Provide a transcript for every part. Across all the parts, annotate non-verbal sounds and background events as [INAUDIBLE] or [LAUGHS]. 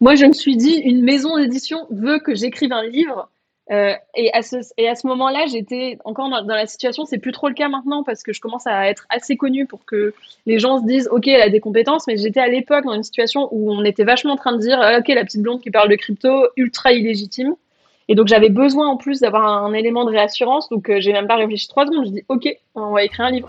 moi, je me suis dit, une maison d'édition veut que j'écrive un livre. Euh, et à ce, et à ce moment-là, j'étais encore dans, la situation, c'est plus trop le cas maintenant parce que je commence à être assez connue pour que les gens se disent, OK, elle a des compétences, mais j'étais à l'époque dans une situation où on était vachement en train de dire, OK, la petite blonde qui parle de crypto, ultra illégitime. Et donc, j'avais besoin en plus d'avoir un, élément de réassurance. Donc, euh, j'ai même pas réfléchi trois secondes. Je dis, OK, on va écrire un livre.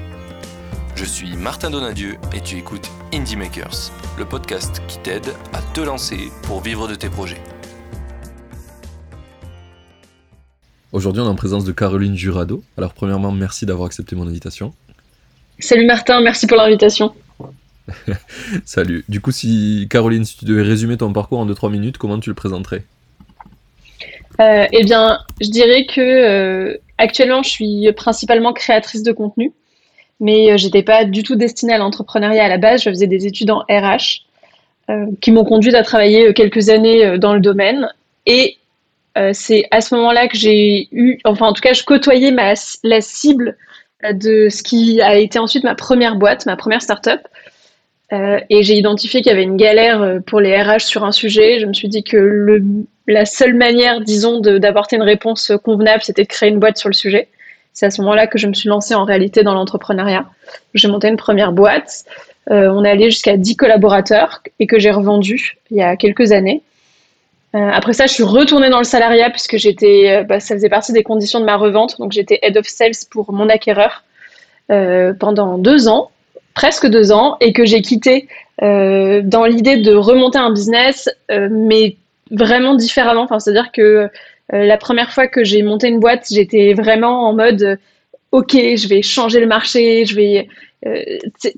Je suis Martin Donadieu et tu écoutes Indie Makers, le podcast qui t'aide à te lancer pour vivre de tes projets. Aujourd'hui, on est en présence de Caroline Jurado. Alors, premièrement, merci d'avoir accepté mon invitation. Salut Martin, merci pour l'invitation. [LAUGHS] Salut. Du coup, si Caroline, si tu devais résumer ton parcours en 2-3 minutes, comment tu le présenterais? Euh, Eh bien, je dirais que euh, actuellement, je suis principalement créatrice de contenu, mais euh, j'étais pas du tout destinée à l'entrepreneuriat à la base. Je faisais des études en RH qui m'ont conduite à travailler quelques années dans le domaine. Et euh, c'est à ce moment-là que j'ai eu, enfin en tout cas, je côtoyais la cible euh, de ce qui a été ensuite ma première boîte, ma première startup. Euh, et j'ai identifié qu'il y avait une galère euh, pour les RH sur un sujet. Je me suis dit que la seule manière, disons, d'apporter une réponse convenable, c'était de créer une boîte sur le sujet. C'est à ce moment-là que je me suis lancée en réalité dans l'entrepreneuriat. J'ai monté une première boîte. Euh, on est allé jusqu'à 10 collaborateurs et que j'ai revendu il y a quelques années. Euh, après ça, je suis retournée dans le salariat puisque j'étais, euh, bah, ça faisait partie des conditions de ma revente. Donc j'étais head of sales pour mon acquéreur pendant deux ans, presque deux ans, et que j'ai quitté dans l'idée de remonter un business, mais vraiment différemment. Enfin, c'est-à-dire que la première fois que j'ai monté une boîte, j'étais vraiment en mode, ok, je vais changer le marché, je vais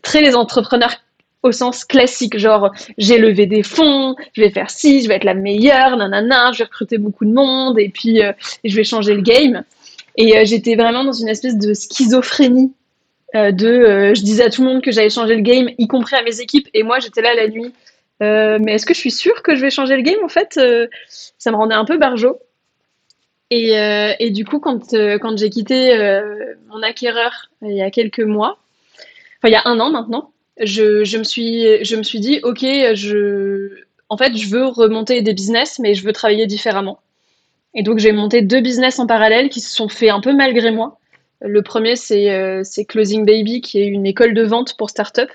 très les entrepreneurs au sens classique, genre j'ai levé des fonds, je vais faire ci, je vais être la meilleure, nanana, je vais recruter beaucoup de monde et puis euh, je vais changer le game. Et euh, j'étais vraiment dans une espèce de schizophrénie euh, de, je disais à tout le monde que j'allais changer le game, y compris à mes équipes, et moi j'étais là la nuit. mais est-ce que je suis sûre que je vais changer le game En fait, ça me rendait un peu barjot. Et, et du coup, quand, quand j'ai quitté mon acquéreur il y a quelques mois, enfin il y a un an maintenant, je, je, me suis, je me suis dit, OK, je, en fait, je veux remonter des business, mais je veux travailler différemment. Et donc, j'ai monté deux business en parallèle qui se sont faits un peu malgré moi. Le premier, c'est euh, Closing Baby, qui est une école de vente pour start-up.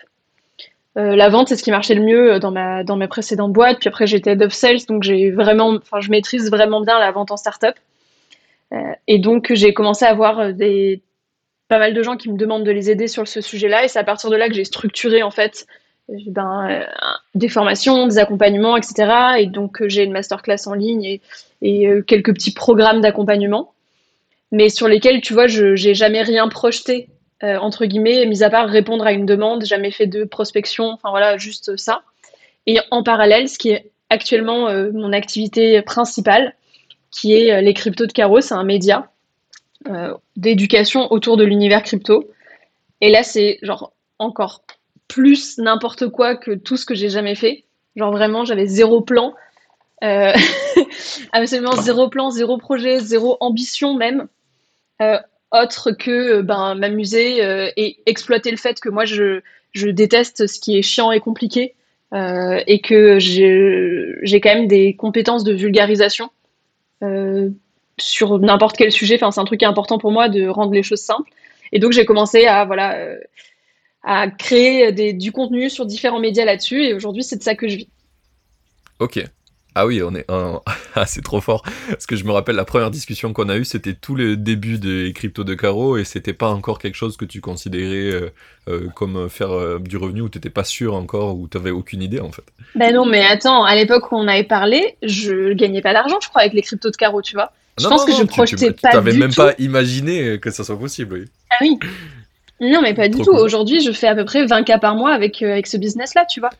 Euh, la vente, c'est ce qui marchait le mieux dans, ma, dans mes précédentes boîtes. Puis après, j'étais head of sales, donc vraiment, je maîtrise vraiment bien la vente en start-up. Euh, et donc, j'ai commencé à avoir des pas mal de gens qui me demandent de les aider sur ce sujet-là. Et c'est à partir de là que j'ai structuré, en fait, euh, ben, euh, des formations, des accompagnements, etc. Et donc, euh, j'ai une masterclass en ligne et, et quelques petits programmes d'accompagnement, mais sur lesquels, tu vois, je n'ai jamais rien projeté, entre guillemets, mis à part répondre à une demande, jamais fait de prospection, enfin voilà, juste ça. Et en parallèle, ce qui est actuellement mon activité principale, qui est les cryptos de Caro, c'est un média euh, d'éducation autour de l'univers crypto. Et là, c'est genre encore plus n'importe quoi que tout ce que j'ai jamais fait. Genre vraiment, j'avais zéro plan. Euh, [LAUGHS] absolument zéro plan, zéro projet, zéro ambition même. Euh, autre que ben, m'amuser et exploiter le fait que moi, je, je déteste ce qui est chiant et compliqué. et que j'ai quand même des compétences de vulgarisation sur n'importe quel sujet. Enfin, c'est un truc important pour moi de rendre les choses simples. Et donc, j'ai commencé à, voilà, euh, à créer du contenu sur différents médias là-dessus. Et aujourd'hui, c'est de ça que je vis. Ok. Ah oui, on est [LAUGHS] ah, c'est trop fort. Parce que je me rappelle la première discussion qu'on a eue, c'était tout le début des cryptos de Caro et c'était pas encore quelque chose que tu considérais euh, euh, comme faire du revenu ou t'étais pas sûr encore ou t'avais aucune idée en fait. Ben non, mais attends, à l'époque où on avait parlé, je gagnais pas d'argent, je crois, avec les cryptos de Caro, tu vois. Je pense que je projetais pas. Tu t'avais même pas imaginé que ça soit possible, oui. Ah oui. Non, mais pas du tout. Aujourd'hui, je fais à peu près 20 cas par mois avec, euh, avec ce business-là, tu vois.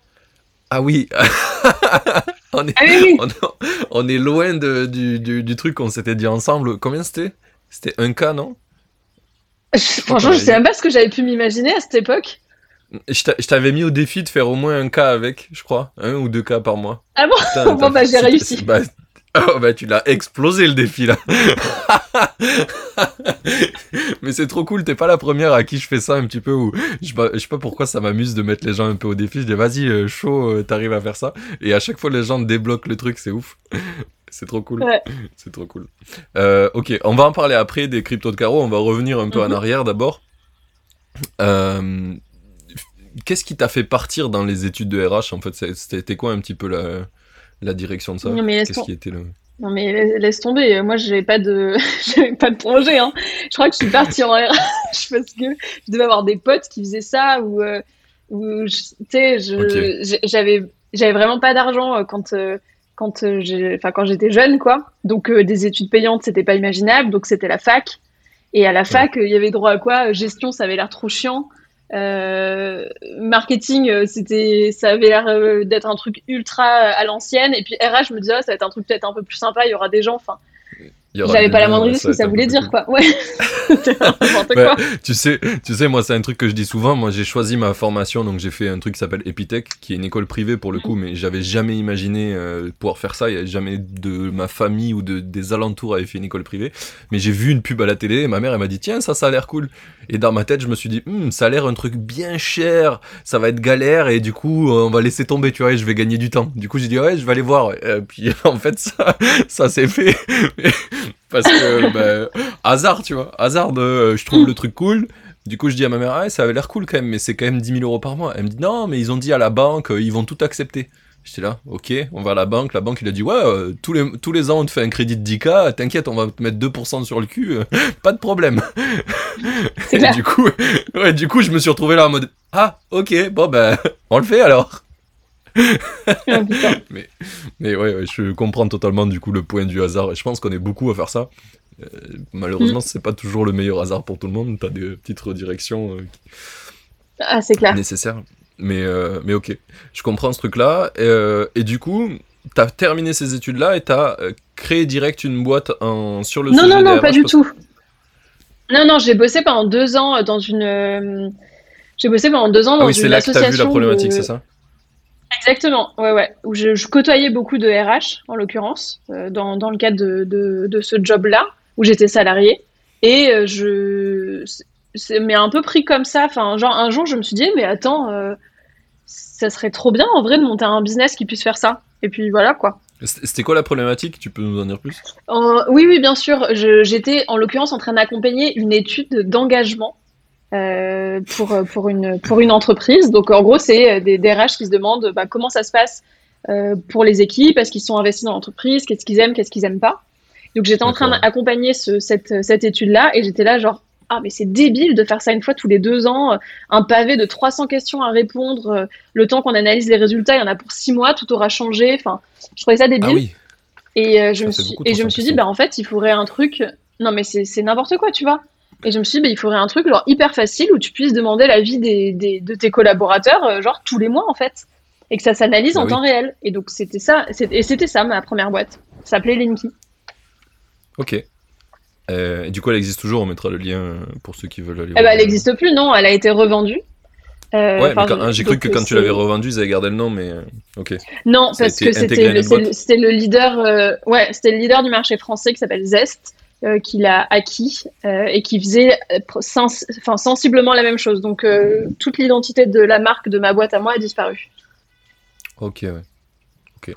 Ah oui. [LAUGHS] on, est, Ah oui, on, on est loin de- du, du, du truc qu'on s'était dit ensemble. Combien c'était? C'était un cas, non? Franchement, je sais même pas ce que j'avais pu m'imaginer à cette époque. Je t'a- je t'avais mis au défi de faire au moins un cas avec, je crois. Un ou deux cas par mois. Ah bon? Putain, [LAUGHS] Bon, bah, j'ai réussi. [LAUGHS] Bah, oh, bah, tu l'as explosé le défi là. [LAUGHS] Mais c'est trop cool, t'es pas la première à qui je fais ça un petit peu. Où je, sais pas- je sais pas pourquoi ça m'amuse de mettre les gens un peu au défi. Je dis vas-y, euh, chaud, euh, t'arrives à faire ça. Et à chaque fois, les gens débloquent le truc, c'est ouf. [LAUGHS] C'est trop cool. Ouais. C'est trop cool. Euh, ok, on va en parler après des cryptos de carreau. On va revenir un peu en Mhm. arrière d'abord. Euh, Qu'est-ce qui t'a fait partir dans les études de RH en fait? C'était quoi un petit peu la, la direction de ça Qu'est-ce qui était le. Non mais la- laisse tomber, moi j'avais pas de [LAUGHS] j'avais pas de projet hein. Je crois que je suis partie en RH [LAUGHS] parce que je devais avoir des potes qui faisaient ça ou euh, ou tu sais j'avais vraiment pas d'argent euh, quand euh, quand j'ai enfin quand j'étais jeune quoi. Donc euh, des études payantes, c'était pas imaginable, donc c'était la fac. Et à la fac, il y avait droit à quoi? Gestion, ça avait l'air trop chiant. Euh, marketing, euh, c'était, ça avait l'air euh, d'être un truc ultra à l'ancienne. Et puis RH, je me disais, ah, ça va être un truc peut-être un peu plus sympa. Il y aura des gens. Enfin, j'avais pas la moindre idée de ce que ça voulait dire, quoi. Ouais, [LAUGHS] tu sais, tu sais, moi c'est un truc que je dis souvent. Moi j'ai choisi ma formation, donc j'ai fait un truc qui s'appelle Epitech, qui est une école privée pour le coup, mais j'avais jamais imaginé euh, pouvoir faire ça. Il y a jamais de ma famille ou de, des alentours avait fait une école privée. Mais j'ai vu une pub à la télé, et ma mère elle m'a dit tiens ça ça a l'air cool. Et dans ma tête je me suis dit Hum, ça a l'air un truc bien cher, ça va être galère et du coup euh, on va laisser tomber, tu vois, et je vais gagner du temps. Du coup j'ai dit ouais je vais aller voir. Euh, puis [LAUGHS] en fait ça ça s'est fait parce que [LAUGHS] ben, hasard tu vois, hasard de euh, je trouve le truc cool. Du coup, je dis à ma mère, ah, ça avait l'air cool quand même, mais c'est quand même 10 000 euros par mois. Elle me dit, non, mais ils ont dit à la banque, euh, ils vont tout accepter. J'étais là, ok, on va à la banque. La banque, il a dit, ouais, euh, tous, les, tous les ans, on te fait un crédit de 10K, t'inquiète, on va te mettre 2% sur le cul, euh, [LAUGHS] pas de problème. Et du coup, [LAUGHS] ouais, du coup, je me suis retrouvé là en mode, ah, ok, bon, ben, on le fait alors. Ah, [LAUGHS] putain. Mais ouais, ouais, je comprends totalement du coup le point du hasard. Et je pense qu'on est beaucoup à faire ça. Euh, malheureusement, c'est pas toujours le meilleur hasard pour tout le monde. T'as des petites redirections euh, Ah, c'est clair. nécessaires. Mais, euh, mais ok, je comprends ce truc-là. Euh, et du coup, t'as terminé ces études-là et t'as créé direct une boîte en, sur le Non, sujet non, non, pas du tout. Non, non, j'ai bossé pendant deux ans dans une. J'ai bossé pendant deux ans Ah dans oui, c'est là que t'as vu la problématique, de- c'est ça? Exactement, ouais, ouais. Où je, je côtoyais beaucoup de RH, en l'occurrence, euh, dans, dans le cadre de, de, de ce job-là, où j'étais salariée. Et euh, je. Mais un peu pris comme ça. Enfin, genre, un jour, je me suis dit, mais attends, euh, ça serait trop bien, en vrai, de monter un business qui puisse faire ça. Et puis voilà, quoi. C'était quoi la problématique? Tu peux nous en dire plus? Oui, oui, bien sûr. Je- J'étais en l'occurrence en train d'accompagner une étude d'engagement euh, pour, pour, une, pour une entreprise. Donc en gros, c'est euh, des, des RH qui se demandent bah, comment ça se passe euh, pour les équipes, est-ce qu'ils sont investis dans l'entreprise, qu'est-ce qu'ils aiment, qu'est-ce qu'ils aiment pas? Donc j'étais en train d'accompagner ce, cette, cette étude-là et j'étais là genre ah mais c'est débile de faire ça une fois tous les deux ans, euh, un pavé de 300 questions à répondre, euh, le temps qu'on analyse les résultats, il y en a pour six mois, tout aura changé. Enfin, je trouvais ça débile. Ah oui, Et euh, je Ça me suis, et je me suis dit, 300%. bah en fait, il faudrait un truc. Non, mais c'est n'importe quoi, tu vois. Et je me suis dit, bah, il faudrait un truc genre hyper facile où tu puisses demander l'avis des, des, de tes collaborateurs, euh, genre tous les mois en fait, et que ça s'analyse Bah en oui. temps réel. Et donc c'était ça, et c'était ça ma première boîte. Ça s'appelait Linky. ok. Euh, et du coup, elle existe toujours, on mettra le lien euh, pour ceux qui veulent aller Eh voir. elle n'existe plus, non, elle a été revendue. Euh, Ouais, hein, j'ai cru que quand tu l'avais revendu, ils avaient gardé le nom, mais ok. Non, Ça parce que c'était le, le- leader, ouais, c'était le leader du marché français qui s'appelle Zest, euh, qui l'a acquis euh, et qui faisait euh, sens- sensiblement la même chose. Donc euh, toute l'identité de la marque de ma boîte à moi a disparu. Ok, ouais. Ok.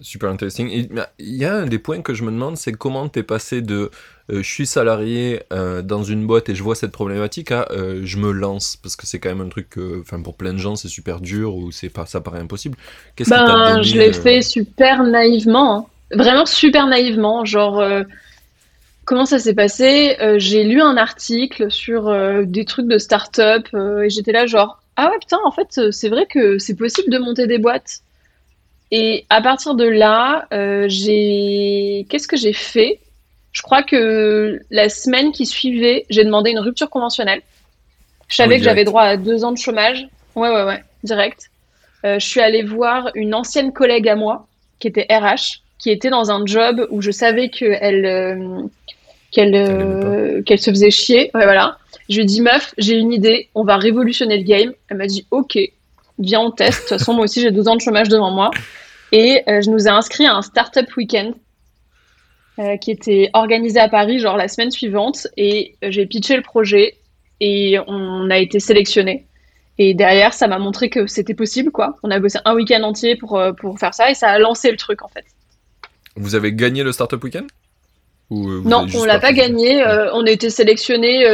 Super intéressant. Mais Il y a un des points que je me demande, c'est comment t'es passé de je suis salarié dans une boîte et je vois cette problématique à je me lance parce que c'est quand même un truc que, enfin pour plein de gens c'est super dur ou c'est pas ça paraît impossible. Qu'est-ce Ben, donné, je l'ai fait super naïvement, hein. Vraiment super naïvement. Genre, euh, comment ça s'est passé? Euh, j'ai lu un article sur euh, des trucs de start-up euh, et j'étais là genre, ah ouais, putain, en fait, c'est vrai que c'est possible de monter des boîtes. Et à partir de là, j'ai, qu'est-ce que j'ai fait? Je crois que la semaine qui suivait, j'ai demandé une rupture conventionnelle. Je savais Oui, que j'avais droit à deux ans de chômage. Ouais, ouais, ouais, direct. je suis allée voir une ancienne collègue à moi qui était RH, qui était dans un job où je savais qu'elle qu'elle qu'elle se faisait chier. Ouais, voilà. Je lui ai dit meuf, j'ai une idée, on va révolutionner le game. Elle m'a dit ok, viens on teste. De toute façon moi aussi j'ai 12 ans de chômage devant moi. Et je nous ai inscrit à un startup week-end euh, qui était organisé à Paris, genre la semaine suivante. Et j'ai pitché le projet et on a été sélectionné. Et derrière, ça m'a montré que c'était possible, quoi. On a bossé un week-end entier pour, euh, pour faire ça et ça a lancé le truc, en fait. Vous avez gagné le Startup Weekend Ou euh, Non, on l'a pas gagné. on était sélectionné,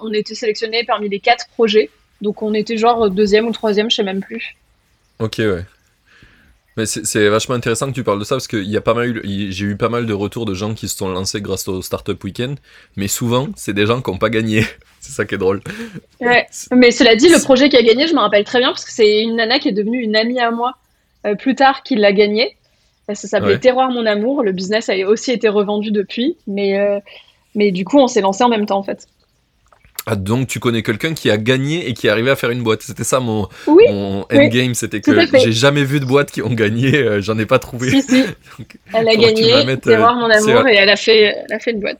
on était sélectionné parmi les quatre projets. Donc on était genre deuxième ou troisième, je sais même plus. Ok, ouais. Mais c'est vachement intéressant que tu parles de ça parce que y a pas mal, j'ai eu pas mal de retours de gens qui se sont lancés grâce au Startup Weekend, mais souvent c'est des gens qui n'ont pas gagné. [LAUGHS] c'est ça qui est drôle. Ouais. Mais cela dit, le projet qui a gagné, je me rappelle très bien parce que c'est une nana qui est devenue une amie à moi euh, plus tard qui l'a gagné. Ça s'appelait Terroir mon amour. Le business a aussi été revendu depuis, mais euh, mais du coup on s'est lancé en même temps en fait. Ah, donc tu connais quelqu'un qui a gagné et qui est arrivé à faire une boîte. C'était ça mon, endgame, c'était que j'ai jamais vu de boîte qui ont gagné, euh, j'en ai pas trouvé. Si, si. [LAUGHS] elle a gagné, c'est voir mon amour, et elle a, fait, elle a fait une boîte.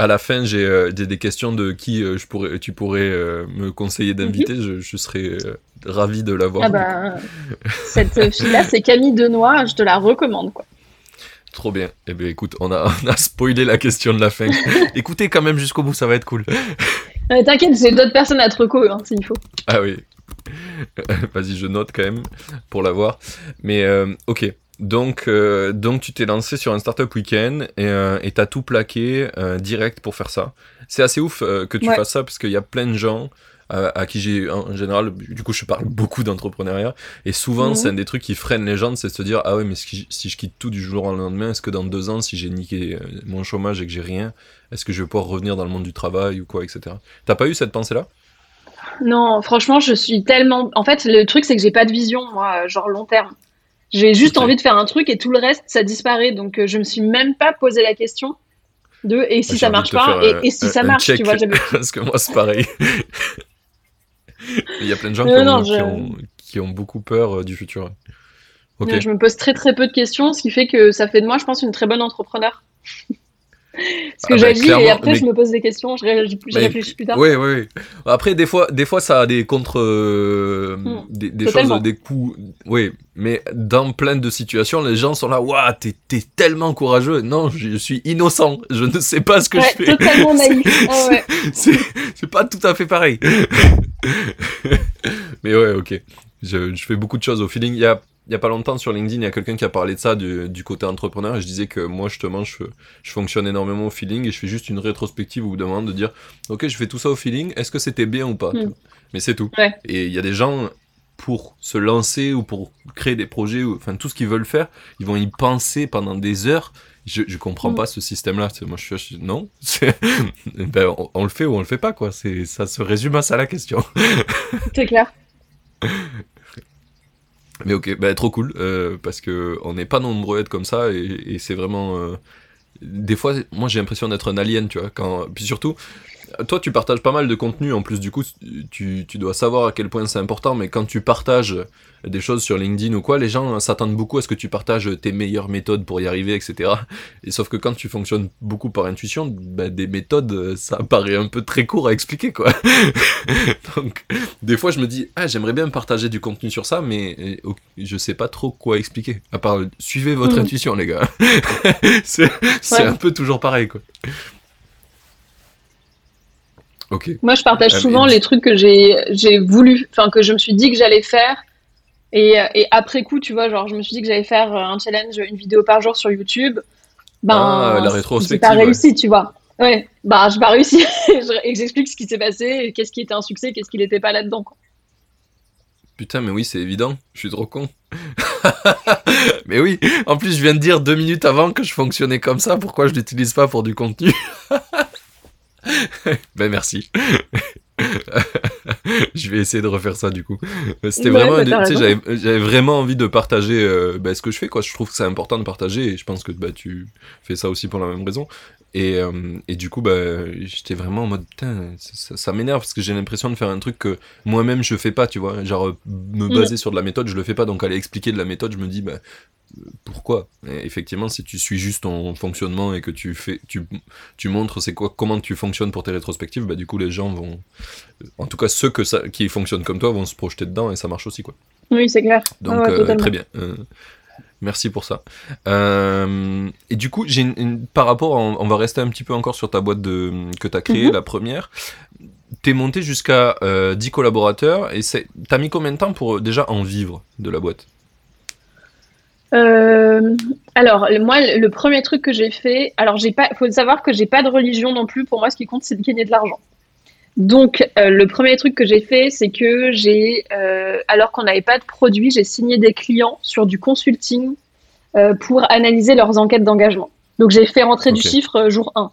À la fin, j'ai euh, des, questions de qui euh, je pourrais, tu pourrais me conseiller d'inviter. Mhm. je, serais ravi de l'avoir. Ah bah, cette fille-là, c'est Camille Denois, je te la recommande. quoi. Trop bien. Eh bien, écoute, on a, [LAUGHS] on a spoilé la question de la fin. [LAUGHS] Écoutez quand même jusqu'au bout, ça va être cool. T'inquiète, j'ai d'autres personnes à te reco, hein, s'il faut. Ah oui. [LAUGHS] Vas-y, je note quand même pour l'avoir. Mais euh, ok. Donc, euh, donc tu t'es lancé sur un startup week-end et euh, t'as tout plaqué direct pour faire ça. C'est assez ouf que tu fasses ça parce qu'il y a plein de gens à, qui j'ai en général, du coup je parle [LAUGHS] beaucoup d'entrepreneuriat, et souvent mhm. c'est un des trucs qui freinent les gens, c'est de se dire ah ouais mais si, je quitte tout du jour au lendemain, est-ce que dans deux ans si j'ai niqué euh, mon chômage et que j'ai rien, est-ce que je vais pouvoir revenir dans le monde du travail ou quoi, etc. T'as pas eu cette pensée-là? Non, franchement je suis tellement... En fait le truc c'est que j'ai pas de vision, moi, genre long terme. J'ai juste envie de faire un truc et tout le reste ça disparaît, donc euh, je me suis même pas posé la question de et si ça marche pas et, si ça marche, tu vois. [LAUGHS] Parce que moi c'est pareil. [LAUGHS] Il y a plein de gens qui, ont, beaucoup peur euh, du futur. Je me pose très très peu de questions, ce qui fait que ça fait de moi, je pense, une très bonne entrepreneur. Ce que ah j'agis bah, et après je me pose des questions, je réfléchis, plus tard. Oui, oui, Après, des fois, des fois ça a des contre. Euh, hmm. des, choses, des coups. Oui, mais dans plein de situations, les gens sont là, waouh, t'es, tellement courageux. Non, je, suis innocent, je ne sais pas ce que je fais. totalement [LAUGHS] naïf. Ah c'est, pas tout à fait pareil. [LAUGHS] mais ouais, ok. Je, je, fais beaucoup de choses au feeling. Il y a il y a pas longtemps sur LinkedIn, il y a quelqu'un qui a parlé de ça du, côté entrepreneur et je disais que moi justement je, je fonctionne énormément au feeling et je fais juste une rétrospective au bout d'un moment de dire ok je fais tout ça au feeling, est-ce que c'était bien ou pas? Hmm. Mais c'est tout. Et il y a des gens pour se lancer ou pour créer des projets, ou, enfin tout ce qu'ils veulent faire, ils vont y penser pendant des heures. Je, je comprends hmm. pas ce système-là. Moi, je suis non, [LAUGHS] ben, on, on, le fait ou on le fait pas quoi. Ça se résume à ça la question. C'est clair. [LAUGHS] Mais ok, bah, trop cool, euh, parce que on n'est pas nombreux à être comme ça, et, c'est vraiment... Euh, des fois, moi j'ai l'impression d'être un alien, tu vois. Quand... Puis surtout, toi, tu partages pas mal de contenu. En plus, du coup, tu, tu dois savoir à quel point c'est important. Mais quand tu partages des choses sur LinkedIn ou quoi, les gens s'attendent beaucoup à ce que tu partages tes meilleures méthodes pour y arriver, etc. Et sauf que quand tu fonctionnes beaucoup par intuition, bah, des méthodes, ça paraît un peu très court à expliquer, quoi. [LAUGHS] Donc, des fois, je me dis, ah, j'aimerais bien partager du contenu sur ça, mais euh, je sais pas trop quoi expliquer. À part, suivez votre mm. intuition, les gars. [LAUGHS] c'est un peu toujours pareil, quoi. Moi, je partage ah, souvent les trucs que j'ai voulu, enfin que je me suis dit que j'allais faire. Et, et, après coup, tu vois, genre, je me suis dit que j'allais faire un challenge, une vidéo par jour sur YouTube. Ben, ah, la rétrospective. pas réussi, tu vois. Ouais, bah, j'ai pas réussi. [LAUGHS] et j'explique ce qui s'est passé, qu'est-ce qui était un succès, qu'est-ce qui n'était pas là-dedans. Putain, mais oui, c'est évident. Je suis trop con. [LAUGHS] mais oui, en plus, je viens de dire deux minutes avant que je fonctionnais comme ça. Pourquoi je l'utilise pas pour du contenu? [LAUGHS] [LAUGHS] ben merci. [LAUGHS] je vais essayer de refaire ça du coup. C'était vraiment, j'avais vraiment envie de partager euh, ben, ce que je fais quoi. Je trouve que c'est important de partager et je pense que bah, tu fais ça aussi pour la même raison. Et, euh, et du coup, bah, j'étais vraiment en mode, putain, ça, ça m'énerve parce que j'ai l'impression de faire un truc que moi-même je fais pas, tu vois. Genre, euh, me Mm. baser sur de la méthode, je le fais pas. Donc, aller expliquer de la méthode, je me dis, bah, pourquoi? Et Effectivement, si tu suis juste ton fonctionnement et que tu fais, tu, tu montres c'est quoi, comment tu fonctionnes pour tes rétrospectives, bah, du coup, les gens vont, en tout cas, ceux que ça, qui fonctionnent comme toi vont se projeter dedans et ça marche aussi, quoi. Oui, c'est clair. Donc ouais, euh, très bien. Euh, merci pour ça. Euh, et du coup, j'ai une- une- par rapport, à- on va rester un petit peu encore sur ta boîte de, que tu as créée, Mhm. la première. T'es monté jusqu'à euh, 10 collaborateurs et c'est- t'as mis combien de temps pour déjà en vivre de la boîte? Euh, alors, le- moi, le le premier truc que j'ai fait, alors j'ai pas, faut savoir que j'ai pas de religion non plus. Pour moi, ce qui compte, c'est de gagner de l'argent. Donc, euh, le premier truc que j'ai fait, c'est que j'ai, euh, alors qu'on n'avait pas de produit, j'ai signé des clients sur du consulting euh, pour analyser leurs enquêtes d'engagement. Donc, j'ai fait rentrer du chiffre jour 1.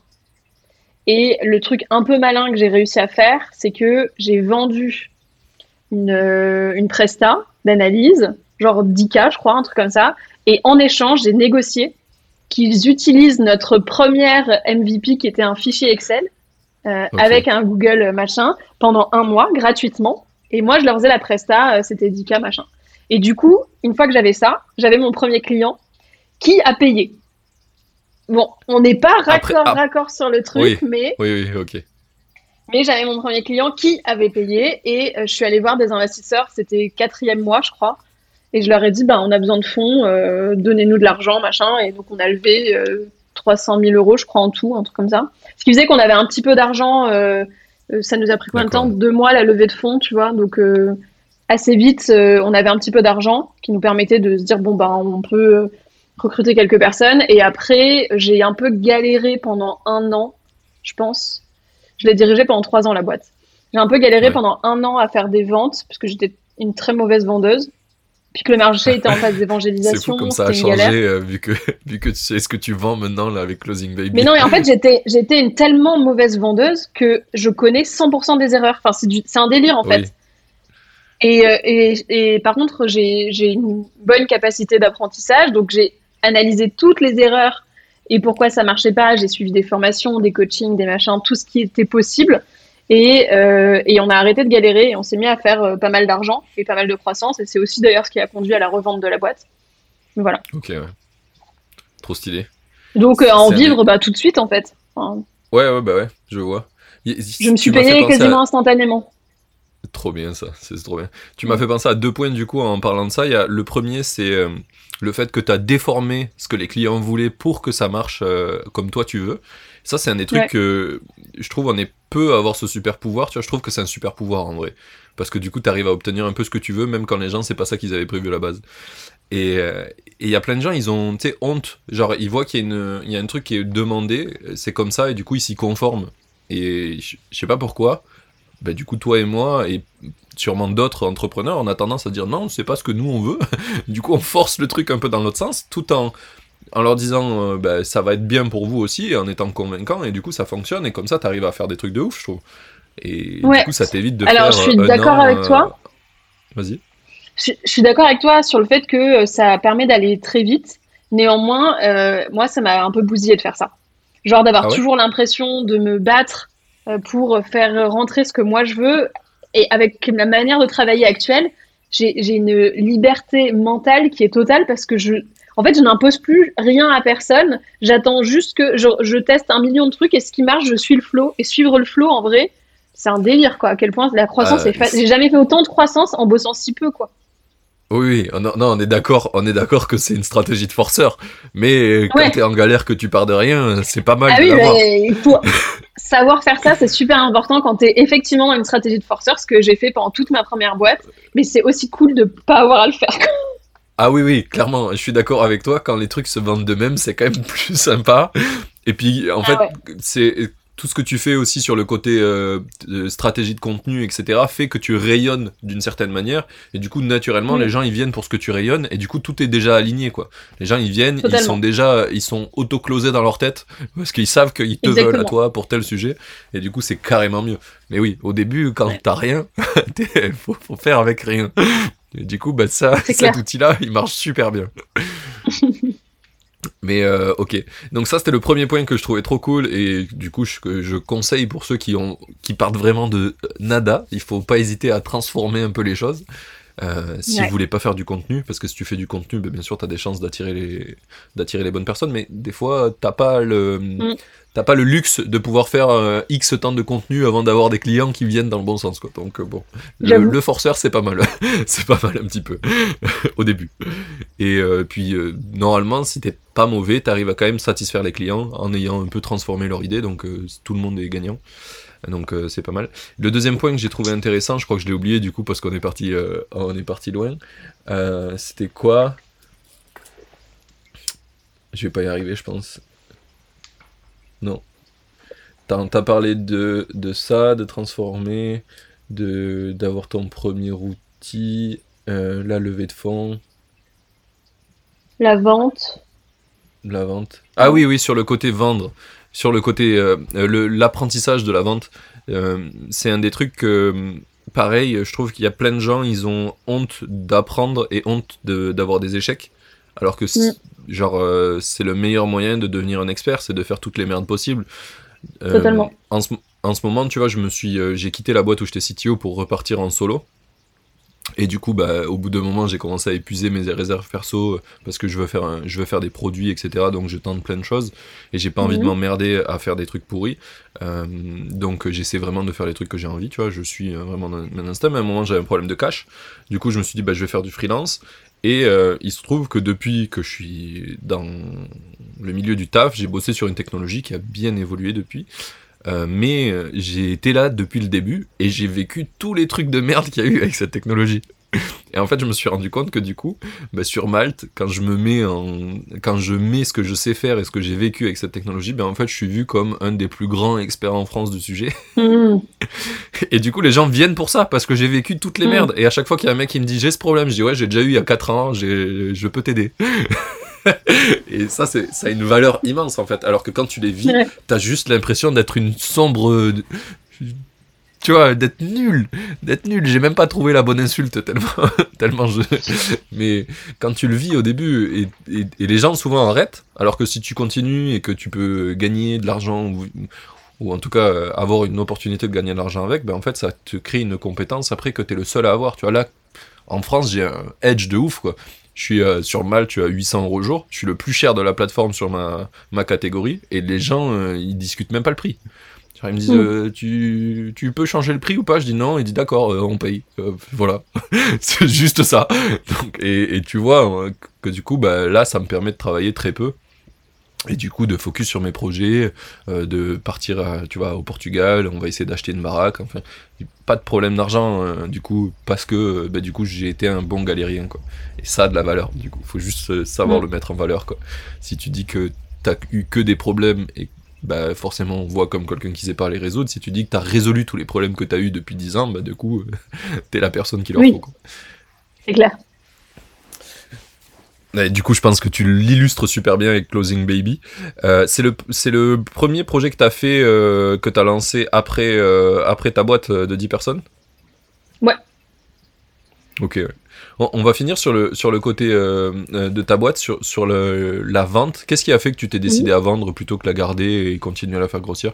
Et le truc un peu malin que j'ai réussi à faire, c'est que j'ai vendu une, une presta d'analyse, genre 10K, je crois, un truc comme ça. Et en échange, j'ai négocié qu'ils utilisent notre première MVP qui était un fichier Excel euh, avec un Google machin pendant un mois gratuitement. Et moi, je leur faisais la presta, euh, c'était 10K machin. Et du coup, une fois que j'avais ça, j'avais mon premier client qui a payé. Bon, on n'est pas Après- ah. raccord sur le truc, mais Oui, oui, ok. mais j'avais mon premier client qui avait payé et euh, je suis allée voir des investisseurs, c'était quatrième mois, je crois. Et je leur ai dit, bah, on a besoin de fonds, euh, donnez-nous de l'argent, machin. Et donc, on a levé euh, 300 000 euros, je crois, en tout, un truc comme ça. Ce qui faisait qu'on avait un petit peu d'argent. euh, euh, ça nous a pris combien de temps. Deux mois, la levée de fonds, tu vois. Donc, euh, assez vite, euh, on avait un petit peu d'argent qui nous permettait de se dire, bon, bah, on peut recruter quelques personnes. Et après, j'ai un peu galéré pendant un an, je pense. Je l'ai dirigé pendant trois ans, la boîte. J'ai un peu galéré Ouais. pendant un an à faire des ventes, parce que j'étais une très mauvaise vendeuse. Puis que le marché était en [LAUGHS] phase C'est d'évangélisation. fou comme ça a changé euh, vu que [LAUGHS] vu que tu sais ce que tu vends maintenant là avec Closing Baby. Mais non, et en fait, j'étais, j'étais une tellement mauvaise vendeuse que je connais 100% des erreurs. Enfin, c'est, c'est un délire, en fait. Et, euh, et, et par contre, j'ai, j'ai une bonne capacité d'apprentissage. Donc, j'ai analysé toutes les erreurs et pourquoi ça marchait pas. J'ai suivi des formations, des coachings, des machins, tout ce qui était possible. Et, euh, et on a arrêté de galérer et on s'est mis à faire euh, pas mal d'argent et pas mal de croissance. Et c'est aussi d'ailleurs ce qui a conduit à la revente de la boîte. Voilà. Ok, ouais. Trop stylé. Donc, euh, en C'est un vivre bah, tout de suite, en fait. Enfin, Ouais, ouais, bah ouais, je vois. Y- je me suis payé à- quasiment instantanément. Trop bien ça, c'est trop bien. Tu m'as fait penser à deux points du coup en parlant de ça. Il y a, le premier, c'est le fait que tu as déformé ce que les clients voulaient pour que ça marche comme toi tu veux. Ça, c'est un des trucs Ouais. que je trouve on est peu à avoir ce super pouvoir. Tu vois, je trouve que c'est un super pouvoir en vrai. Parce que du coup, tu arrives à obtenir un peu ce que tu veux, même quand les gens, c'est pas ça qu'ils avaient prévu à la base. Et euh, et il y a plein de gens, ils ont tu sais, honte. Genre, ils voient qu'il y, a une- y a un truc qui est demandé, c'est comme ça, et du coup, ils s'y conforment. Et je je sais pas pourquoi. Bah, du coup, toi et moi, et sûrement d'autres entrepreneurs, on a tendance à dire non, c'est pas ce que nous on veut. [LAUGHS] du coup, on force le truc un peu dans l'autre sens, tout en, en leur disant euh, bah, ça va être bien pour vous aussi, en étant convaincant, et du coup, ça fonctionne, et comme ça, t'arrives à faire des trucs de ouf, je trouve. Et Ouais. du coup, ça t'évite de Alors, faire. je suis euh, d'accord avec euh, toi. Vas-y. Je, je suis d'accord avec toi sur le fait que euh, ça permet d'aller très vite. Néanmoins, euh, moi, ça m'a un peu bousillé de faire ça. Genre d'avoir Ah ouais toujours l'impression de me battre euh, pour faire rentrer ce que moi je veux. Et avec la manière de travailler actuelle, j'ai une liberté mentale qui est totale parce que je, en fait, je n'impose plus rien à personne. J'attends juste que je, je teste un million de trucs et ce qui marche, je suis le flow. Et suivre le flow, en vrai, c'est un délire, quoi. À quel point la croissance Ah, est fa- c'est- J'ai jamais fait autant de croissance en bossant si peu, quoi. Oui, oui, on- non, on est d'accord, on est d'accord que c'est une stratégie de forceur, mais quand Ouais. t'es en galère que tu pars de rien, c'est pas mal Ah oui, mais il faut [LAUGHS] savoir faire ça, c'est super important quand tu es effectivement dans une stratégie de forceur, ce que j'ai fait pendant toute ma première boîte, mais c'est aussi cool de pas avoir à le faire. Ah oui, oui, clairement, je suis d'accord avec toi, quand les trucs se vendent d'eux-mêmes, c'est quand même [LAUGHS] plus sympa. Et puis, en Ah fait, ouais. c'est tout ce que tu fais aussi sur le côté euh, de stratégie de contenu, etc., fait que tu rayonnes d'une certaine manière. Et du coup, naturellement, Oui. les gens, ils viennent pour ce que tu rayonnes. Et du coup, tout est déjà aligné, quoi. Les gens, ils viennent, ils sont déjà, ils sont auto-closés dans leur tête, parce qu'ils savent qu'ils te veulent à toi pour tel sujet. Et du coup, c'est carrément mieux. Mais oui, au début, quand Ouais. t'as rien, [LAUGHS] faut faire avec rien. Et du coup, bah, ça, [LAUGHS] cet clair. outil-là, il marche super bien. [LAUGHS] Mais euh, ok, donc ça c'était le premier point que je trouvais trop cool et du coup je, que je conseille pour ceux qui ont qui partent vraiment de nada, il faut pas hésiter à transformer un peu les choses. Euh, si Ouais. vous voulez pas faire du contenu, parce que si tu fais du contenu, ben, bien sûr, tu as des chances d'attirer les, d'attirer les bonnes personnes, mais des fois, t'as pas le, Mm. t'as pas le luxe de pouvoir faire euh, X temps de contenu avant d'avoir des clients qui viennent dans le bon sens, quoi. Donc, euh, bon, le, le forceur, c'est pas mal. [LAUGHS] c'est pas mal un petit peu, [LAUGHS] au début. Et euh, puis, euh, normalement, si t'es pas mauvais, t'arrives à quand même satisfaire les clients en ayant un peu transformé leur idée, donc euh, tout le monde est gagnant. Donc euh, c'est pas mal. Le deuxième point que j'ai trouvé intéressant, je crois que je l'ai oublié du coup parce qu'on est parti, euh, on est parti loin. Euh, C'était quoi? Je vais pas y arriver, je pense. Non. T'as parlé de, de ça, de transformer, de d'avoir ton premier outil, la levée de fonds, La vente. la vente. Ah oui, oui, sur le côté vendre, sur le côté euh, l'apprentissage de la vente, euh, c'est un des trucs que, pareil, je trouve qu'il y a plein de gens, ils ont honte d'apprendre et honte de- d'avoir des échecs, alors que c'est- genre euh, c'est le meilleur moyen de devenir un expert, c'est de faire toutes les merdes possibles. Totalement. En ce, en ce moment, tu vois, je me suis, j'ai quitté la boîte où j'étais CTO pour repartir en solo. Et du coup, bah, au bout d'un moment, j'ai commencé à épuiser mes réserves perso euh, parce que je veux faire, un- je veux faire des produits, etc. Donc, je tente plein de choses et j'ai pas envie de Mhm. m'emmerder à faire des trucs pourris. Euh, donc, euh, j'essaie vraiment de faire les trucs que j'ai envie. Tu vois, je suis euh, vraiment dans un instant. Mais à un moment, j'avais un problème de cash. Du coup, je me suis dit, bah, je vais faire du freelance. Et euh, il se trouve que depuis que je suis dans le milieu du taf, j'ai bossé sur une technologie qui a bien évolué depuis. Euh, mais euh, j'ai été là depuis le début et j'ai vécu tous les trucs de merde qu'il y a eu avec cette technologie. [LAUGHS] Et en fait, je me suis rendu compte que du coup, bah, sur Malte, quand je me mets en, quand je mets ce que je sais faire et ce que j'ai vécu avec cette technologie, ben en fait, je suis vu comme un des plus grands experts en France du sujet. Mhm. [LAUGHS] Et du coup, les gens viennent pour ça parce que j'ai vécu toutes les Mm. merdes. Et à chaque fois qu'il y a un mec qui me dit j'ai ce problème, je dis ouais, j'ai déjà eu il y a 4 ans, je peux t'aider. [LAUGHS] [LAUGHS] et ça, c'est, ça a une valeur immense en fait. Alors que quand tu les vis, Ouais. t'as juste l'impression d'être une sombre. Tu vois, d'être nul. D'être nul. J'ai même pas trouvé la bonne insulte tellement, [LAUGHS] tellement je. Mais quand tu le vis au début, et, et- et les gens souvent arrêtent, alors que si tu continues et que tu peux gagner de l'argent ou, ou en tout cas euh, avoir une opportunité de gagner de l'argent avec, ben en fait ça te crée une compétence après que t'es le seul à avoir. Tu vois, là, en France, j'ai un edge de ouf quoi. Je suis euh, sur Malte, tu as 800 euros au jour. Je suis le plus cher de la plateforme sur ma, ma catégorie. Et les gens, euh, ils discutent même pas le prix. Ils me disent, Mm. euh, tu, tu peux changer le prix ou pas? Je dis non. Ils disent d'accord, on paye. Voilà. [LAUGHS] c'est juste ça. Donc, et, et tu vois euh, que du coup, bah, là, ça me permet de travailler très peu. Et du coup, de focus sur mes projets, euh, de partir, à, tu vois, au Portugal. On va essayer d'acheter une baraque. Enfin, pas de problème d'argent, euh, du coup, parce que, euh, bah, du coup, j'ai été un bon galérien, quoi. Et ça a de la valeur, du coup. Faut juste euh, savoir Mm. le mettre en valeur, quoi. Si tu dis que t'as eu que des problèmes et bah forcément on voit comme quelqu'un qui sait pas les résoudre. Si tu dis que t'as résolu tous les problèmes que t'as eu depuis 10 ans, bah du coup [LAUGHS] t'es la personne qu'il leur Oui. faut. Quoi. C'est clair. Et du coup je pense que tu l'illustres super bien avec Closing Baby. Euh, c'est le c'est le premier projet que t'as fait euh, que t'as lancé après euh, après ta boîte de 10 personnes? Ouais. Ok. ouais. On, on va finir sur le sur le côté de ta boîte sur sur le, la vente. Qu'est-ce qui a fait que tu t'es décidé à vendre plutôt que la garder et continuer à la faire grossir?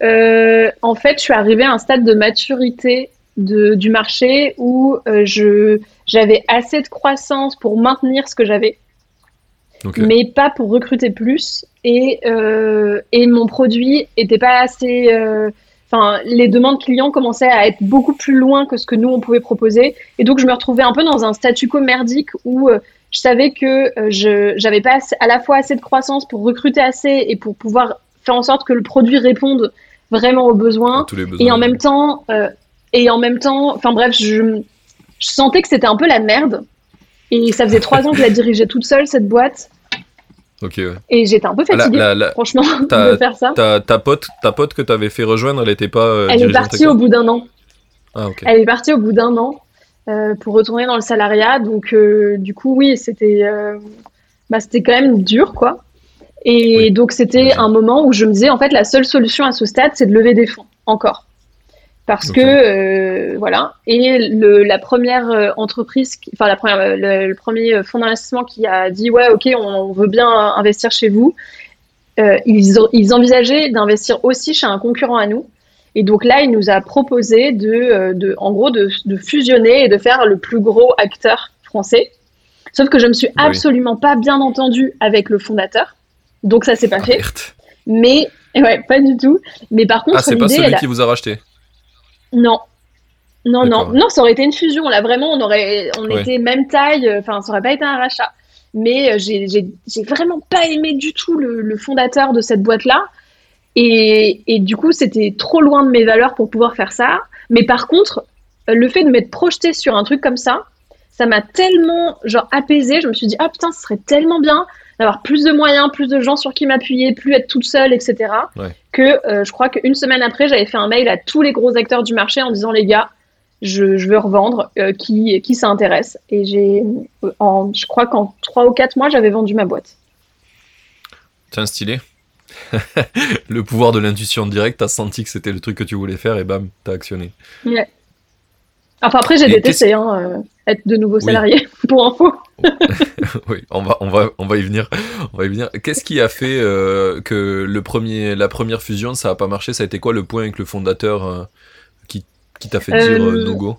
En fait, je suis arrivée à un stade de maturité de, du marché où je, j'avais assez de croissance pour maintenir ce que j'avais, mais pas pour recruter plus. Et, euh, et mon produit était pas assez. euh, Enfin, les demandes clients commençaient à être beaucoup plus loin que ce que nous on pouvait proposer. Et donc, je me retrouvais un peu dans un statu quo merdique où euh, je savais que je j'avais pas assez- à la fois assez de croissance pour recruter assez et pour pouvoir faire en sorte que le produit réponde vraiment aux besoins. À tous les besoins. Et en même temps, euh, et en même temps, enfin bref, je, je sentais que c'était un peu la merde. Et ça faisait trois ans que je la dirigeais toute seule, cette boîte. Ouais. Et j'étais un peu Ah, La, fatiguée, la, la- franchement, t'as- [LAUGHS] de faire ça. ta, ta pote, ta pote que t'avais fait rejoindre, elle était pas. euh, Elle est partie au bout d'un an. Ah. Elle est partie au bout d'un an pour retourner dans le salariat. Donc, euh, du coup, oui, c'était euh, bah, c'était quand même dur, quoi. Et Oui. donc, c'était un moment où je me disais, en fait, la seule solution à ce stade, c'est de lever des fonds, encore. Parce que euh, voilà. Et le, la première euh, entreprise, enfin la première, euh, le, premier fonds d'investissement qui a dit ouais, ok, on, veut bien investir chez vous. ils, ils envisageaient d'investir aussi chez un concurrent à nous. Et donc là, il nous a proposé de, de en gros, de, de, fusionner et de faire le plus gros acteur français. Sauf que je me suis absolument pas bien entendue avec le fondateur, donc ça s'est pas ah, fait. Mais ouais, pas du tout. Mais par contre, ah, c'est pas celui qui vous a racheté. Non. Non, non, non, ça aurait été une fusion. Là, vraiment, on aurait, on était même taille. Euh, enfin, ça aurait pas été un rachat. Mais euh, j'ai vraiment pas aimé du tout le, fondateur de cette boîte-là. Et, et, du coup, c'était trop loin de mes valeurs pour pouvoir faire ça. Mais par contre, euh, le fait de m'être projeté sur un truc comme ça, ça m'a tellement genre apaisé. Je me suis dit ah putain, ce serait tellement bien d'avoir plus de moyens, plus de gens sur qui m'appuyer, plus être toute seule, etc. Que euh, je crois qu'une semaine après, j'avais fait un mail à tous les gros acteurs du marché en disant les gars, je, veux revendre, euh, qui, qui s'intéresse. Et j'ai, en, je crois qu'en trois ou quatre mois, j'avais vendu ma boîte. Tiens, stylé. [LAUGHS] le pouvoir de l'intuition directe, t'as senti que c'était le truc que tu voulais faire et bam, t'as actionné. Ouais. Enfin après j'ai détesté hein, euh, être de nouveau salarié [LAUGHS] pour info. [LAUGHS] oui, on va on va on va y venir. On va y venir. Qu'est-ce qui a fait euh, que le premier la première fusion ça a pas marché? Ça a été quoi le point avec le fondateur euh, qui qui t'a fait dire no go?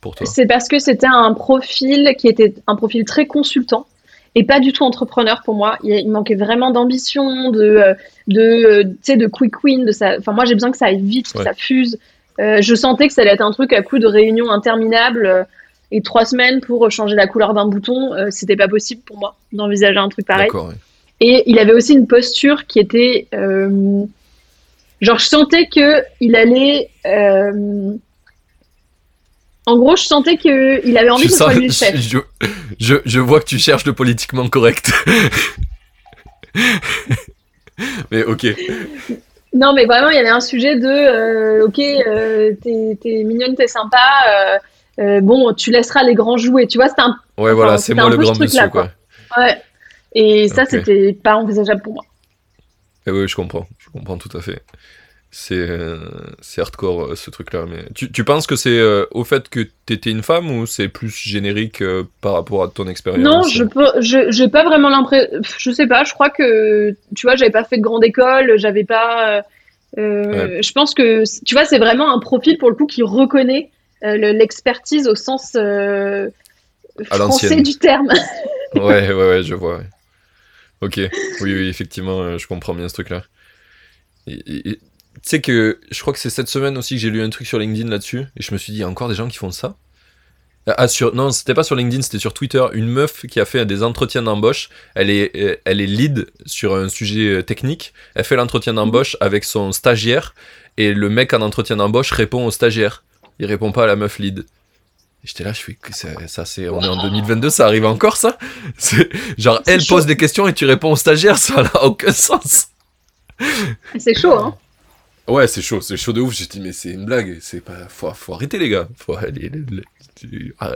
Pour toi C'est parce que c'était un profil qui était un profil très consultant et pas du tout entrepreneur pour moi. Il, manquait vraiment d'ambition, de de de quick win, de. Enfin moi j'ai besoin que ça aille vite, que ça fuse. Euh, je sentais que ça allait être un truc à coup de réunions interminables euh, et trois semaines pour changer la couleur d'un bouton. Euh, c'était pas possible pour moi d'envisager un truc pareil. Et il avait aussi une posture qui était genre je sentais que il allait en gros, je sentais qu'il avait envie de soit le [LAUGHS] chef. Je, je, je, vois que tu cherches le politiquement correct. [LAUGHS] Mais ok. Non, mais vraiment, il y avait un sujet de euh, ok, euh, t'es, mignonne, t'es sympa. Euh, bon, tu laisseras les grands jouer. Tu vois, c'était un. Ouais, voilà, c'est moi le grand monsieur, quoi. Ouais. Et ça, c'était pas envisageable pour moi. Et eh oui, je comprends. Je comprends tout à fait. Euh, c'est hardcore euh, ce truc-là. Mais tu, tu, penses que c'est euh, au fait que tu étais une femme ou c'est plus générique par rapport à ton expérience? Non, je peux, je j'ai pas vraiment l'impression. Je sais pas. Je crois que tu vois, j'avais pas fait de grande école, j'avais pas. Je pense que tu vois, c'est vraiment un profil pour le coup qui reconnaît l'expertise au sens français du terme. [LAUGHS] ouais, ouais, ouais, je vois. Ok, oui, oui, effectivement, je comprends bien ce truc-là. tu sais que je crois que c'est cette semaine aussi que j'ai lu un truc sur LinkedIn là-dessus, et je me suis dit, il y a encore des gens qui font ça? Ah, sur, non, c'était pas sur LinkedIn, c'était sur Twitter. Une meuf qui a fait des entretiens d'embauche. Elle est, elle est lead sur un sujet euh, technique. Elle fait l'entretien d'embauche avec son stagiaire. Et le mec en entretien d'embauche répond au stagiaire. Il répond pas à la meuf lead. J'étais là, je fais que ça, c'est, on est en 2022, ça arrive encore ça? Genre, elle pose des questions et tu réponds au stagiaire, ça n'a aucun sens. C'est chaud, hein Ouais, c'est chaud, c'est chaud de ouf. J'ai dit, mais c'est une blague. C'est pas, faut, faut arrêter, les gars. Faut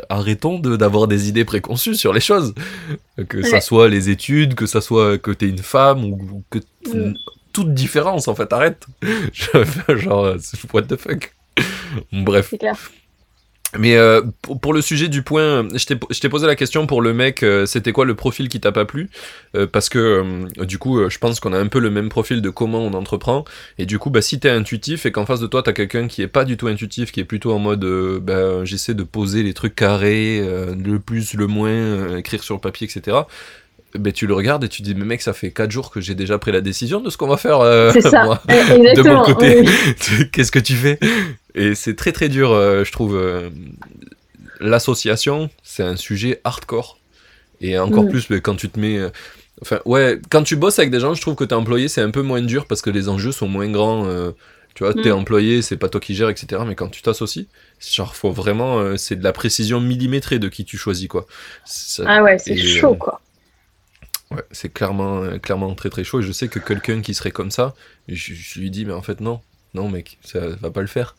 arrêtons d'avoir des idées préconçues sur les choses. Que ça soit les études, que ça soit que t'es une femme ou, que mm. toute différence, en fait, arrête. [LAUGHS] Genre, what the fuck. [LAUGHS] Bref. Clair. Mais euh, pour, le sujet du point, je t'ai posé la question pour le mec, euh, c'était quoi le profil qui t'a pas plu? Euh, Parce que du coup, je pense qu'on a un peu le même profil de comment on entreprend. Et du coup, bah, si t'es intuitif et qu'en face de toi, t'as quelqu'un qui est pas du tout intuitif, qui est plutôt en mode bah, j'essaie de poser les trucs carrés, le plus, le moins, écrire sur le papier, etc ben, tu le regardes et tu dis mais mec ça fait 4 jours que j'ai déjà pris la décision de ce qu'on va faire euh, [LAUGHS] moi, de mon côté [LAUGHS] qu'est-ce que tu fais? Et c'est très très dur euh, je trouve euh, l'association c'est un sujet hardcore et encore mm. plus quand tu te mets enfin ouais quand tu bosses avec des gens je trouve que t'es employé c'est un peu moins dur parce que les enjeux sont moins grands tu vois, t'es mm. employé, c'est pas toi qui gères, etc. Mais quand tu t'associes, genre, faut vraiment, c'est de la précision millimétrée de qui tu choisis, quoi. ah ouais, c'est chaud, quoi. Ouais, c'est clairement, euh, clairement très très chaud. Et je sais que quelqu'un qui serait comme ça, je, lui dis, mais en fait, non, non, mec, ça va pas le faire.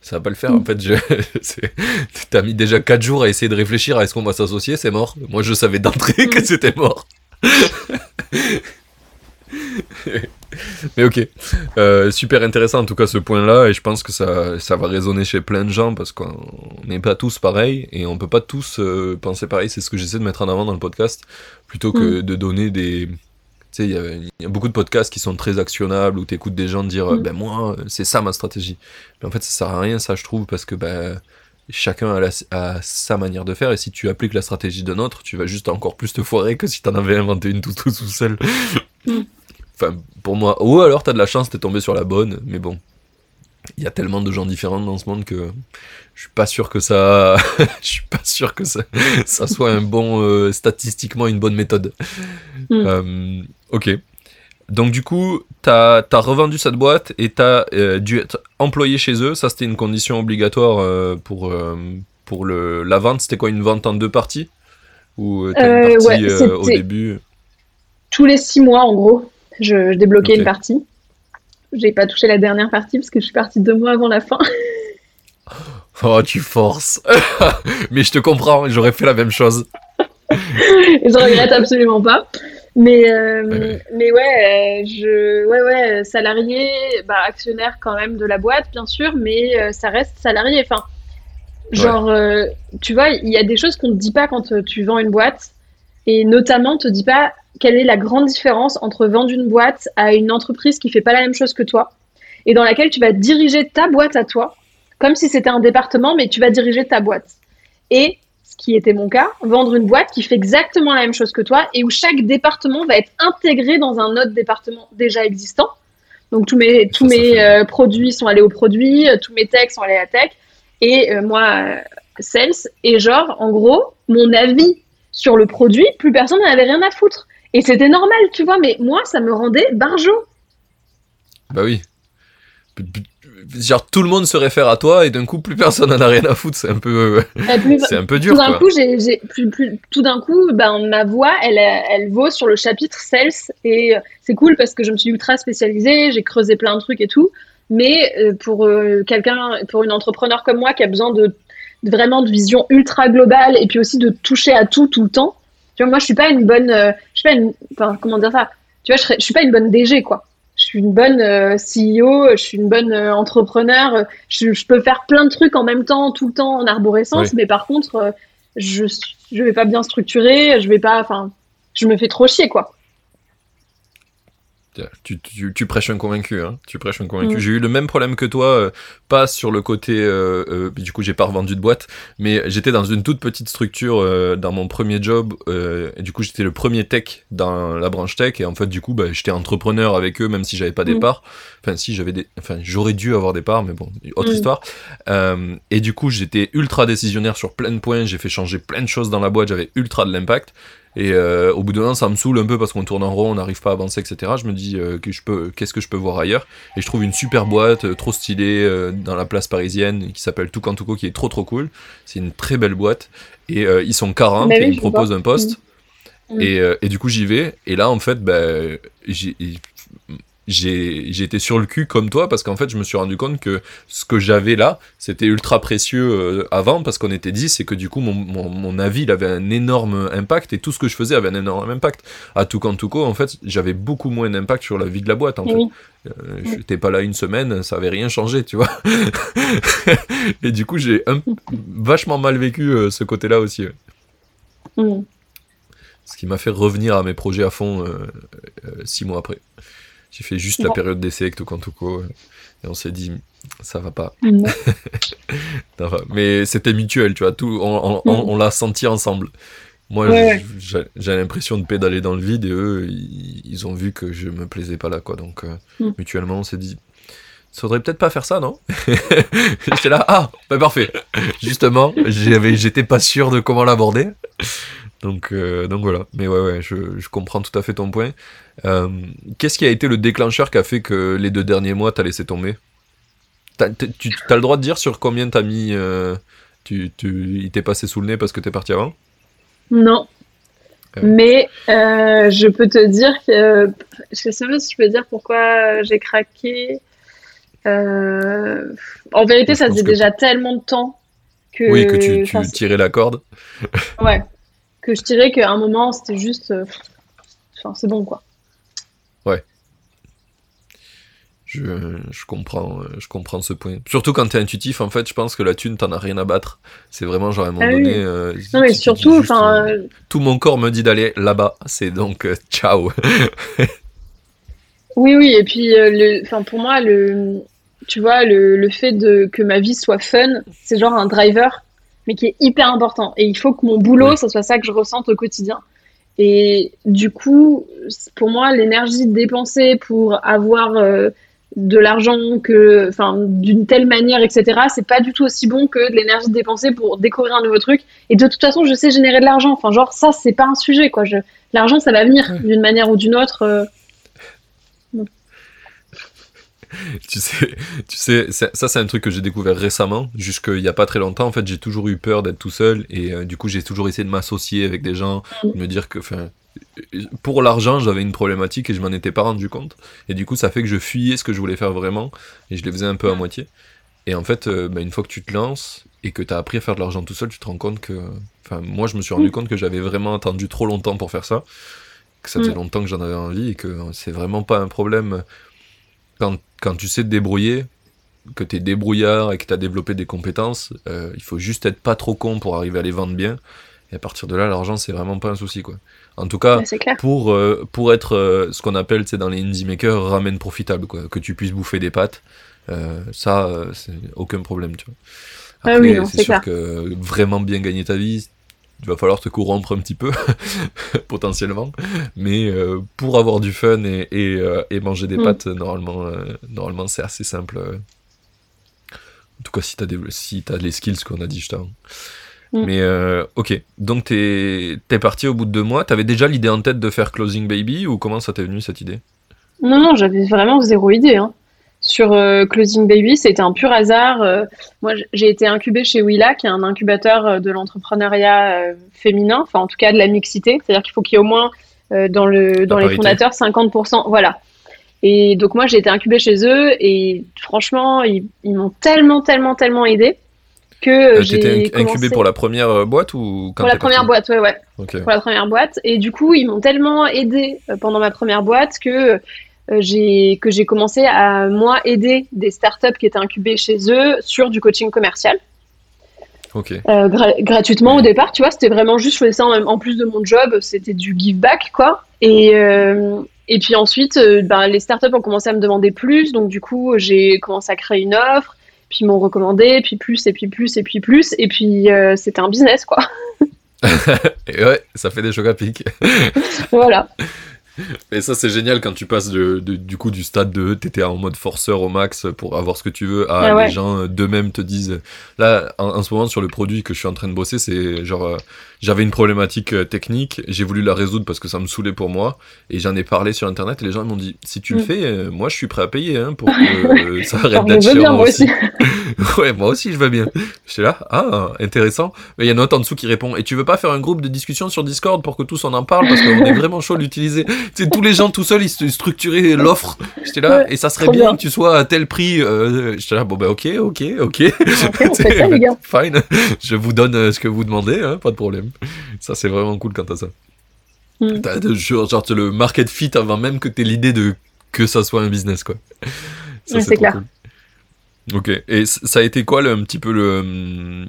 Ça va pas le faire. En fait, je, [LAUGHS] t'as mis déjà 4 jours à essayer de réfléchir à est-ce qu'on va s'associer, c'est mort. Moi, je savais d'entrée [LAUGHS] que c'était mort. [LAUGHS] Mais ok, euh, super intéressant en tout cas ce point-là, et je pense que ça, ça va résonner chez plein de gens parce qu'on n'est pas tous pareils et on peut pas tous euh, penser pareil. C'est ce que j'essaie de mettre en avant dans le podcast, plutôt que Mm. de donner des. Tu sais, il y, a- il y a beaucoup de podcasts qui sont très actionnables où tu écoutes des gens dire Mm. ben moi, c'est ça ma stratégie. Mais en fait, ça sert à rien, ça, je trouve, parce que ben, chacun a, la- a sa manière de faire et si tu appliques la stratégie d'un autre, tu vas juste encore plus te foirer que si t'en avais inventé une tout, tout, tout seul. Mm. Enfin, pour moi. Ou alors t'as de la chance, t'es tombé sur la bonne, mais bon. Il y a tellement de gens différents dans ce monde que je suis pas sûr que ça. [LAUGHS] je suis pas sûr que ça, ça soit un bon. euh, statistiquement une bonne méthode. Mm. Euh, ok. Donc du coup, t'as as revendu cette boîte et t'as euh, dû être employé chez eux. Ça, c'était une condition obligatoire euh, pour, euh, pour le, la vente. C'était quoi, une vente en deux parties? Ou t'as une partie ouais, au début? Tous les six mois, en gros, je, je débloquais une partie. J'ai pas touché la dernière partie parce que je suis partie deux mois avant la fin. [LAUGHS] Oh, tu forces [LAUGHS] Mais je te comprends, j'aurais fait la même chose. Et je regrette absolument pas. Mais, euh, Ouais. mais ouais, euh, je, ouais, ouais, salarié, bah, actionnaire quand même de la boîte, bien sûr, mais euh, ça reste salarié. Enfin, genre, euh, tu vois, il y a des choses qu'on ne te dit pas quand euh, tu vends une boîte, et notamment, on te dit pas quelle est la grande différence entre vendre une boîte à une entreprise qui fait pas la même chose que toi, et dans laquelle tu vas diriger ta boîte à toi, comme si c'était un département, mais tu vas diriger ta boîte. Et qui était mon cas, vendre une boîte qui fait exactement la même chose que toi et où chaque département va être intégré dans un autre département déjà existant. Donc tous mes, tous mes euh, produits sont allés aux produits, euh, tous mes techs sont allés à tech et euh, moi, sales. Et genre, en gros, mon avis sur le produit, plus personne n'en avait rien à foutre. Et c'était normal, tu vois, mais moi, ça me rendait barjot. Bah oui. Genre tout le monde se réfère à toi et d'un coup plus personne en a rien à foutre. C'est un peu, plus- [LAUGHS] c'est un peu dur tout d'un coup, j'ai, j'ai- plus, plus, tout d'un coup, ben, ma voix, elle, elle vaut sur le chapitre sales et euh, c'est cool parce que je me suis ultra spécialisée, j'ai creusé plein de trucs et tout. Mais euh, pour euh, quelqu'un, pour une entrepreneur comme moi qui a besoin de, vraiment de vision ultra globale et puis aussi de toucher à tout tout le temps, tu vois, moi je suis pas une bonne, euh, je suis pas une, enfin comment dire ça, tu vois, je, serais- je suis pas une bonne DG quoi. Je suis une bonne euh, CEO, je suis une bonne euh, entrepreneur, je, je peux faire plein de trucs en même temps, tout le temps en arborescence, Oui. mais par contre, euh, je je vais pas bien structurer, je vais pas, enfin, je me fais trop chier quoi. Tu, tu, tu prêches un convaincu, hein. Tu prêches un convaincu. Mm. J'ai eu le même problème que toi, euh, pas sur le côté. euh, euh, du coup, j'ai pas revendu de boîte, mais j'étais dans une toute petite structure dans mon premier job. et du coup, j'étais le premier tech dans la branche tech. Et en fait, du coup, bah, j'étais entrepreneur avec eux, même si j'avais pas des Mm. parts. Enfin, si j'avais des. Enfin, j'aurais dû avoir des parts, mais bon, autre Mm. histoire. Et du coup, j'étais ultra décisionnaire sur plein de points. J'ai fait changer plein de choses dans la boîte. J'avais ultra de l'impact. Et euh, au bout d'un an, ça me saoule un peu parce qu'on tourne en rond, on n'arrive pas à avancer, etc. Je me dis euh, que je peux, qu'est-ce que je peux voir ailleurs? Et je trouve une super boîte, euh, trop stylée, dans la place parisienne, qui s'appelle Toucan Touco, qui est trop trop cool. C'est une très belle boîte. Et ils sont 40 Bah et ils me proposent vois. un poste. Mm. Et, et du coup, j'y vais. Et là, en fait, bah, j'ai été sur le cul comme toi parce qu'en fait je me suis rendu compte que ce que j'avais là c'était ultra précieux euh, avant parce qu'on était 10 et que du coup mon, mon, mon avis il avait un énorme impact et tout ce que je faisais avait un énorme impact à tout tout en fait j'avais beaucoup moins d'impact sur la vie de la boîte en Et fait oui. euh, j'étais pas là une semaine ça avait rien changé tu vois [LAUGHS] et du coup j'ai vachement mal vécu euh, ce côté là aussi ouais. Mm. Ce qui m'a fait revenir à mes projets à fond euh, six mois après. J'ai fait juste la période d'essai avec Tokantuko euh, et on s'est dit ça va pas. Mm. [LAUGHS] Mais c'était mutuel, tu vois. Tout, on, on- on- on l'a senti ensemble. Moi, Ouais, j'ai l'impression de pédaler dans le vide et eux, ils, ils ont vu que je me plaisais pas là, quoi. Donc, euh, Mm. mutuellement, on s'est dit, ça faudrait peut-être pas faire ça, non? [LAUGHS] J'étais là, ah, bah parfait. Justement, j'étais pas sûr de comment l'aborder. Donc, euh, donc voilà. Mais ouais, ouais, je, je comprends tout à fait ton point. Euh, Qu'est-ce qui a été le déclencheur qui a fait que les deux derniers mois, t'as laissé tomber? T'as t'as- tu as le droit de dire sur combien t'as mis. euh, tu, tu, il t'est passé sous le nez parce que t'es parti avant? Non. Mais je peux te dire que je sais pas si je peux dire pourquoi j'ai craqué. En vérité, Je ça faisait que- déjà tellement de temps que, Oui, que tu, tu tirais la corde. ouais, que je dirais qu'à un moment, c'était juste, euh, enfin, c'est bon quoi. Je, je, comprends, je comprends ce point. Surtout quand t'es intuitif, en fait, je pense que la thune, t'en as rien à battre. C'est vraiment genre à un moment Ah donné. oui. euh, Non, mais surtout, juste, enfin, euh, tout mon corps me dit d'aller là-bas. C'est donc euh, ciao. [LAUGHS] Oui, oui, et puis euh, le, pour moi le, tu vois le, le fait de que ma vie soit fun, c'est genre un driver, mais qui est hyper important. Et il faut que mon boulot, ça soit ça que je ressente au quotidien. Et du coup, pour moi, l'énergie dépensée pour avoir euh, de l'argent que, enfin, d'une telle manière, etc., c'est pas du tout aussi bon que de l'énergie dépensée pour découvrir un nouveau truc. Et de toute façon, je sais générer de l'argent. Enfin, genre ça, c'est pas un sujet, quoi. Je, l'argent, ça va venir d'une manière ou d'une autre. euh, [LAUGHS] Tu sais, tu sais, ça, c'est un truc que j'ai découvert récemment, jusqu'il y a pas très longtemps. En fait, j'ai toujours eu peur d'être tout seul et euh, du coup, j'ai toujours essayé de m'associer avec des gens, Mm. de me dire que, enfin, euh, pour l'argent, j'avais une problématique et je m'en étais pas rendu compte. Et du coup, ça fait que je fuyais ce que je voulais faire vraiment et je le faisais un peu à moitié. Et en fait, euh, bah, une fois que tu te lances et que tu as appris à faire de l'argent tout seul, tu te rends compte que, enfin, moi, je me suis rendu Mm. compte que j'avais vraiment attendu trop longtemps pour faire ça, que ça faisait Mm. longtemps que j'en avais envie et que c'est vraiment pas un problème quand, quand tu sais te débrouiller, que tu es débrouillard et que tu as développé des compétences, euh, il faut juste être pas trop con pour arriver à les vendre bien. Et à partir de là, l'argent, c'est vraiment pas un souci. Quoi. En tout cas, ouais, pour, euh, pour être euh, ce qu'on appelle dans les indie makers, ramen profitable, quoi. que tu puisses bouffer des pâtes, ça, c'est aucun problème. Tu vois. Ah Après, oui, non, c'est c'est sûr clair. que vraiment bien gagner ta vie, il va falloir te corrompre un petit peu, [LAUGHS] potentiellement. Mais euh, pour avoir du fun et, et, euh, et manger des Mm. pâtes, normalement, euh, normalement c'est assez simple. En tout cas, si tu as, des, si t'as les skills qu'on a dit juste avant. Mm. Mais ok, donc t'es es parti au bout de deux mois. T'avais déjà l'idée en tête de faire Closing Baby ou comment ça t'est venu cette idée? Non, non, j'avais vraiment zéro idée. hein. Sur euh, Closing Baby, c'était un pur hasard. Euh, moi, j'ai été incubée chez Willa, qui est un incubateur euh, de l'entrepreneuriat euh, féminin, enfin en tout cas de la mixité. C'est-à-dire qu'il faut qu'il y ait au moins dans le dans les fondateurs 50%. Voilà. Et donc moi, j'ai été incubée chez eux et franchement, ils, ils m'ont tellement, tellement, tellement aidé que euh, j'ai inc- incubé commencé pour la première boîte ou quand pour la première boîte, ouais, ouais pour la première boîte. Et du coup, ils m'ont tellement aidé pendant ma première boîte que j'ai que j'ai commencé à moi aider des startups qui étaient incubées chez eux sur du coaching commercial euh, gra- gratuitement au départ. Tu vois, c'était vraiment juste je faisais ça en, en plus de mon job, c'était du give back quoi. Et euh, et puis ensuite, euh, ben, les startups ont commencé à me demander plus, donc du coup, j'ai commencé à créer une offre. Puis ils m'ont recommandé, puis plus, et puis plus, et puis plus, et puis euh, c'était un business, quoi. [LAUGHS] Et ouais, ça fait des chocs à pic. [LAUGHS] voilà. [LAUGHS] Et ça, c'est génial quand tu passes de, de- du coup du stade de t'étais en mode forceur au max pour avoir ce que tu veux à Ah ouais. les gens euh, d'eux-mêmes te disent. Là, en, en ce moment, sur le produit que je suis en train de bosser, c'est genre. euh, j'avais une problématique euh, technique, j'ai voulu la résoudre parce que ça me saoulait pour moi, et j'en ai parlé sur internet et les gens ils m'ont dit si tu le Mm. fais, euh, moi je suis prêt à payer hein, pour [LAUGHS] que euh, ça arrête d'être je bien, moi aussi. [LAUGHS] ouais, moi aussi je veux bien. J'étais là, ah, intéressant. Mais il y en a un autre en dessous qui répond, et tu veux pas faire un groupe de discussion sur Discord pour que tous on en parle parce qu'on est vraiment chaud de l'utiliser. Sais, tous les gens tout seuls ils se structuraient l'offre. J'étais là, Ouais, et ça serait bien, bien. que tu sois à tel prix. Euh, J'étais là, bon ben ok, ok, ok. on fait [LAUGHS] ça, les gars. Fine, je vous donne euh, ce que vous demandez, hein, pas de problème. Ça c'est vraiment cool quand t'as ça. Mm. De- genre, genre, t'as le market fit avant même que t'aies l'idée de que ça soit un business quoi. Ça, c'est clair. cool. Ok, et ça a été quoi le, un petit peu le,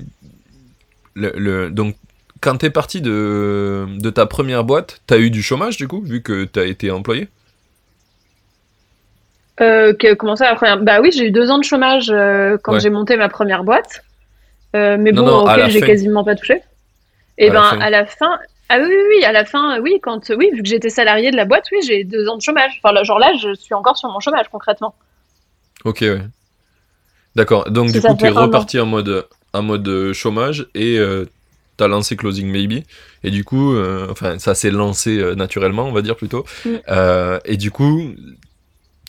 le, le- donc quand t'es parti de, de ta première boîte, t'as eu du chômage du coup vu que t'as été employé? Euh, que, comment ça, la première... Bah oui, j'ai eu deux ans de chômage euh, quand Ouais. j'ai monté ma première boîte. Euh, mais Non, bon, non, à auquel j'ai quasiment pas touché. Et À la ben, à la fin... Ah oui, oui, oui, à la fin, oui, quand, oui, vu que j'étais salarié de la boîte, oui, j'ai deux ans de chômage. Enfin, là, genre là, je suis encore sur mon chômage, concrètement. Ok, ouais. D'accord, donc du coup t'es reparti en mode, en mode chômage et t'as lancé Closing Maybe. Et du coup, euh, enfin ça s'est lancé euh, naturellement, on va dire plutôt. Mm. Euh, et du coup,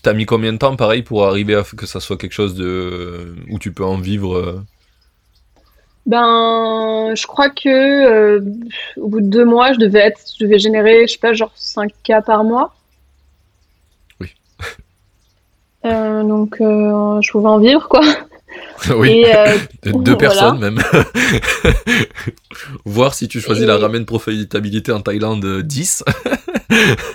t'as mis combien de temps pareil pour arriver à que ça soit quelque chose de où tu peux en vivre Ben, je crois que au bout de deux mois, je devais être, je devais générer, je sais pas, genre 5K par mois. Oui. Donc, je pouvais en vivre, quoi. [LAUGHS] Oui, Et, euh, [LAUGHS] de- deux voilà. personnes même. [LAUGHS] Voir si tu choisis Et- la ramen profitabilité en Thaïlande euh, 10.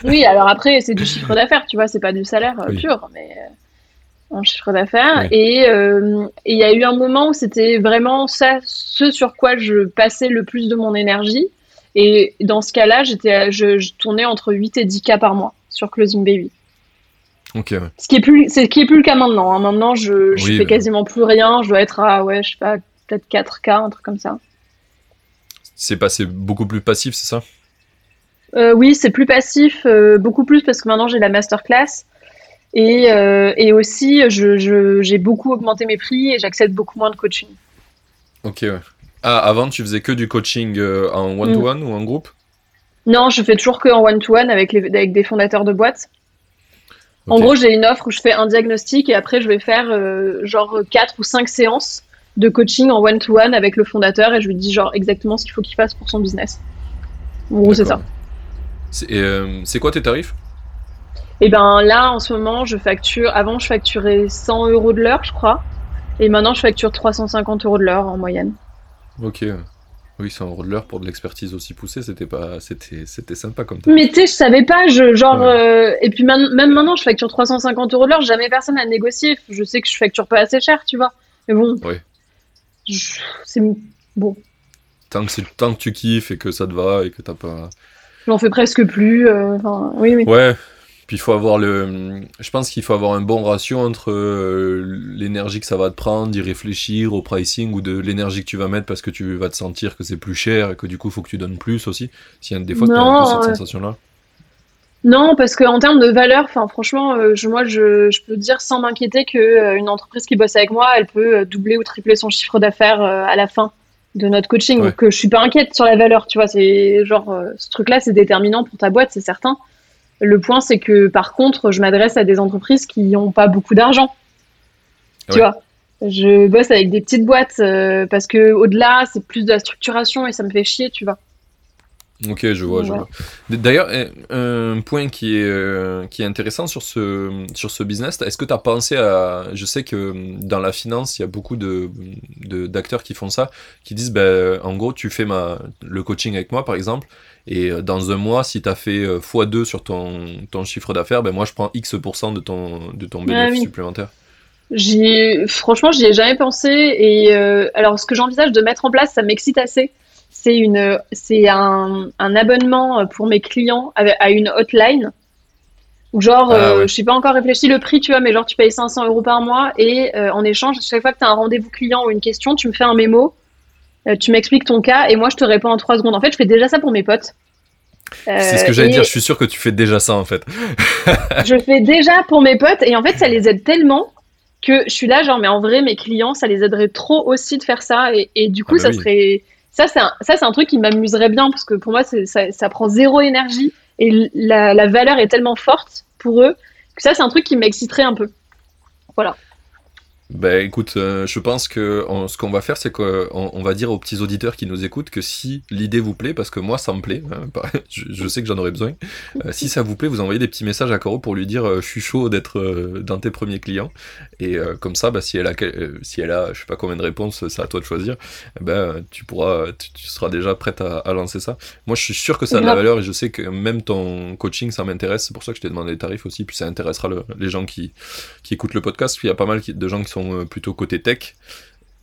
Oui, alors après, c'est du chiffre d'affaires, tu vois, c'est pas du salaire euh, Oui. pur, mais, euh, en chiffre d'affaires. Et euh, et il y a eu un moment où c'était vraiment ça, ce sur quoi je passais le plus de mon énergie. Et dans ce cas-là, j'étais, je, je tournais entre 8 et 10 cas par mois sur Closing Baby. Ouais. Ce qui est plus, c'est ce qui est plus le cas maintenant. hein. Maintenant, je, je Oui, fais mais- quasiment plus rien. Je dois être à, ouais, je sais pas, peut-être 4 cas, un truc comme ça. C'est passé beaucoup plus passif, c'est ça? Euh, oui, c'est plus passif, euh, beaucoup plus parce que maintenant j'ai la masterclass. Et, euh, et aussi, je, je- j'ai beaucoup augmenté mes prix et j'accepte beaucoup moins de coaching. Ok, ouais. Ah, avant, tu faisais que du coaching en one-to-one ou en groupe? Non, je fais toujours que en one-to-one avec, les, avec des fondateurs de boîtes. En gros, j'ai une offre où je fais un diagnostic et après, je vais faire euh, genre 4 ou 5 séances de coaching en one-to-one avec le fondateur et je lui dis genre exactement ce qu'il faut qu'il fasse pour son business. En gros, c'est ça. C'est euh, c'est quoi tes tarifs? Et ben là, en ce moment, je facture. Avant, je facturais 100 euros de l'heure, je crois. Et maintenant, je facture 350 euros de l'heure en moyenne. Ok. Oui, c'est un l'heure pour de l'expertise aussi poussée, c'était pas, c'était, c'était sympa comme tarif. Mais tu sais, je savais pas, je, genre, Ouais. euh, et puis même maintenant, je facture 350 euros de l'heure, jamais personne n'a négocié. Je sais que je facture pas assez cher, tu vois. Mais bon, je- c'est bon, Tant que c'est tant que tu kiffes et que ça te va et que t'as pas. j'en fais presque plus. euh, oui, oui. Ouais. Puis il faut avoir le. Je pense qu'il faut avoir un bon ratio entre euh, l'énergie que ça va te prendre, d'y réfléchir au pricing ou de l'énergie que tu vas mettre parce que tu vas te sentir que c'est plus cher et que du coup il faut que tu donnes plus aussi. S'il y a des fois t'as un peu Non, cette ouais. sensation-là. Non, parce qu'en termes de valeur, enfin, franchement, euh, je, moi, je, je peux dire sans m'inquiéter que euh, une entreprise qui bosse avec moi, elle peut euh, doubler ou tripler son chiffre d'affaires euh, à la fin de notre coaching. Ouais. Donc, euh, je suis pas inquiète sur la valeur, tu vois. C'est genre, euh, ce truc-là, c'est déterminant pour ta boîte, c'est certain. Le point, c'est que par contre, je m'adresse à des entreprises qui n'ont pas beaucoup d'argent. Tu vois, je bosse avec des petites boîtes euh, parce que au-delà, c'est plus de la structuration et ça me fait chier, tu vois. Ok, je vois, je D'ailleurs, un un point qui est, euh, qui est intéressant sur ce, sur ce business, est-ce que tu as pensé à... Je sais que hum, dans la finance, il y a beaucoup de, de- d'acteurs qui font ça, qui disent, ben, en gros, tu fais ma, le coaching avec moi, par exemple, et euh, dans un mois, si tu as fait euh, x2 sur ton, ton chiffre d'affaires, ben moi, je prends X% de ton, de ton bénéfice Ah oui. supplémentaire. Franchement, j'y ai jamais pensé. Et euh, alors, ce que j'envisage de mettre en place, ça m'excite assez. C'est une, c'est un, un abonnement pour mes clients à une hotline. Ou genre, Ah euh, ouais. je sais pas encore réfléchi le prix, tu vois, mais genre tu payes 500 euros par mois et euh, en échange, chaque fois que tu as un rendez-vous client ou une question, tu me fais un mémo, euh, tu m'expliques ton cas et moi je te réponds en trois secondes. En fait, je fais déjà ça pour mes potes. C'est ce Euh, que j'allais et- dire, je suis sûr que tu fais déjà ça, en fait. [LAUGHS] je fais déjà pour mes potes et en fait ça les aide tellement que je suis là genre mais en vrai mes clients ça les aiderait trop aussi de faire ça et, et du coup Ah bah ça oui. serait ça c'est un, truc qui m'amuserait bien parce que pour moi ça, prend zéro énergie et la valeur est tellement forte pour eux que ça c'est un truc qui m'exciterait un peu. Voilà Ben écoute, euh, je pense que on- ce qu'on va faire, c'est qu'on on va dire aux petits auditeurs qui nous écoutent que si l'idée vous plaît, parce que moi ça me plaît, hein, [LAUGHS] je, je sais que j'en aurais besoin, euh, si ça vous plaît, vous envoyez des petits messages à Caro pour lui dire euh, je suis chaud d'être euh, dans tes premiers clients, et euh, comme ça, bah, si elle a euh, si elle a je sais pas combien de réponses, c'est à toi de choisir, eh ben tu pourras, tu, tu seras déjà prête à, à lancer ça. Moi je suis sûr que ça a de la valeur et je sais que même ton coaching ça m'intéresse, c'est pour ça que je t'ai demandé les tarifs aussi, puis ça intéressera le- les gens qui qui écoutent le podcast, il y a pas mal de gens qui sont euh, plutôt côté tech.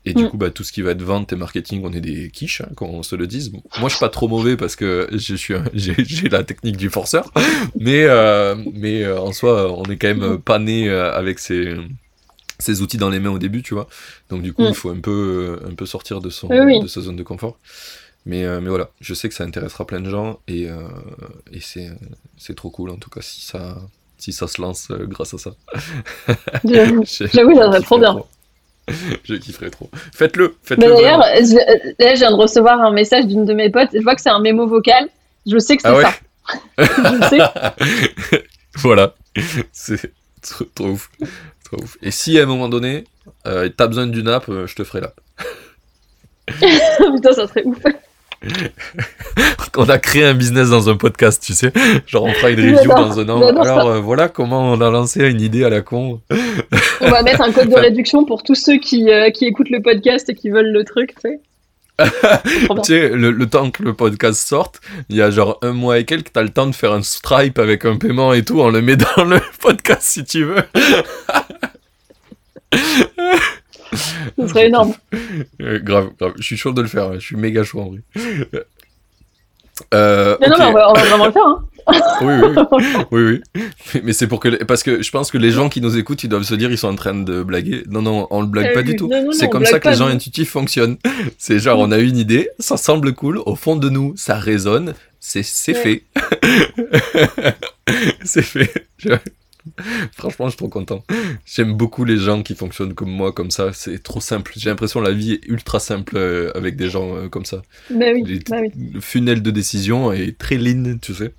Et du Mm. coup, bah, tout ce qui va être vente et marketing, on est des quiches, hein, qu'on se le dise. Moi, je suis pas trop mauvais parce que je suis, [LAUGHS] j'ai, la technique du forceur, mais euh, mais euh, en soi, on est quand même pas né avec ces ces outils dans les mains au début, tu vois. Donc du coup, Mm. il faut un peu un peu sortir de son Oui, de sa zone de confort. Mais euh, mais voilà, je sais que ça intéressera plein de gens et et c'est c'est trop cool en tout cas si ça si ça se lance euh, grâce à ça. [LAUGHS] [LAUGHS] j'avoue ça trop bien. Je kifferais trop. Faites-le, faites-le. mais d'ailleurs je- là je viens de recevoir un message d'une de mes potes je vois que c'est un mémo vocal je sais que c'est Ah ouais ça [LAUGHS] je le sais voilà, c'est trop, trop ouf, trop ouf. Et si à un moment donné, euh, t'as besoin d'une app, euh, je te ferai là. putain ça serait ouf [LAUGHS] On a créé un business dans un podcast, tu sais. Genre on fera une review dans un an. Alors euh, voilà comment on a lancé une idée à la con. On va mettre un code de [LAUGHS] réduction pour tous ceux qui, euh, qui écoutent le podcast et qui veulent le truc, tu sais. [LAUGHS] Tu sais, le, le temps que le podcast sorte, il y a genre un mois et quelques, t'as le temps de faire un Stripe avec un paiement et tout, on le met dans le podcast si tu veux. Ce serait énorme. [LAUGHS] Euh, grave, grave. Je suis chaud de le faire. Je suis méga chaud en vrai. Euh, Mais non, mais on va, on va vraiment le faire. Hein. [LAUGHS] Oui, oui, oui, [LAUGHS] oui. Mais- Mais c'est pour que, parce que je pense que les gens qui nous écoutent, ils doivent se dire, ils sont en train de blaguer. Non, non, on le blague Euh, pas du tout. C'est comme ça que les gens non. intuitifs fonctionnent. C'est genre, on a une idée, ça semble cool, au fond de nous, ça résonne, c'est c'est Ouais. fait. c'est fait. [LAUGHS] Franchement, je suis trop content. J'aime beaucoup les gens qui fonctionnent comme moi, comme ça. C'est trop simple. J'ai l'impression que la vie est ultra simple euh, avec des gens euh, comme ça. Bah oui, Les- bah oui. Le funnel de décision est très lean, tu sais.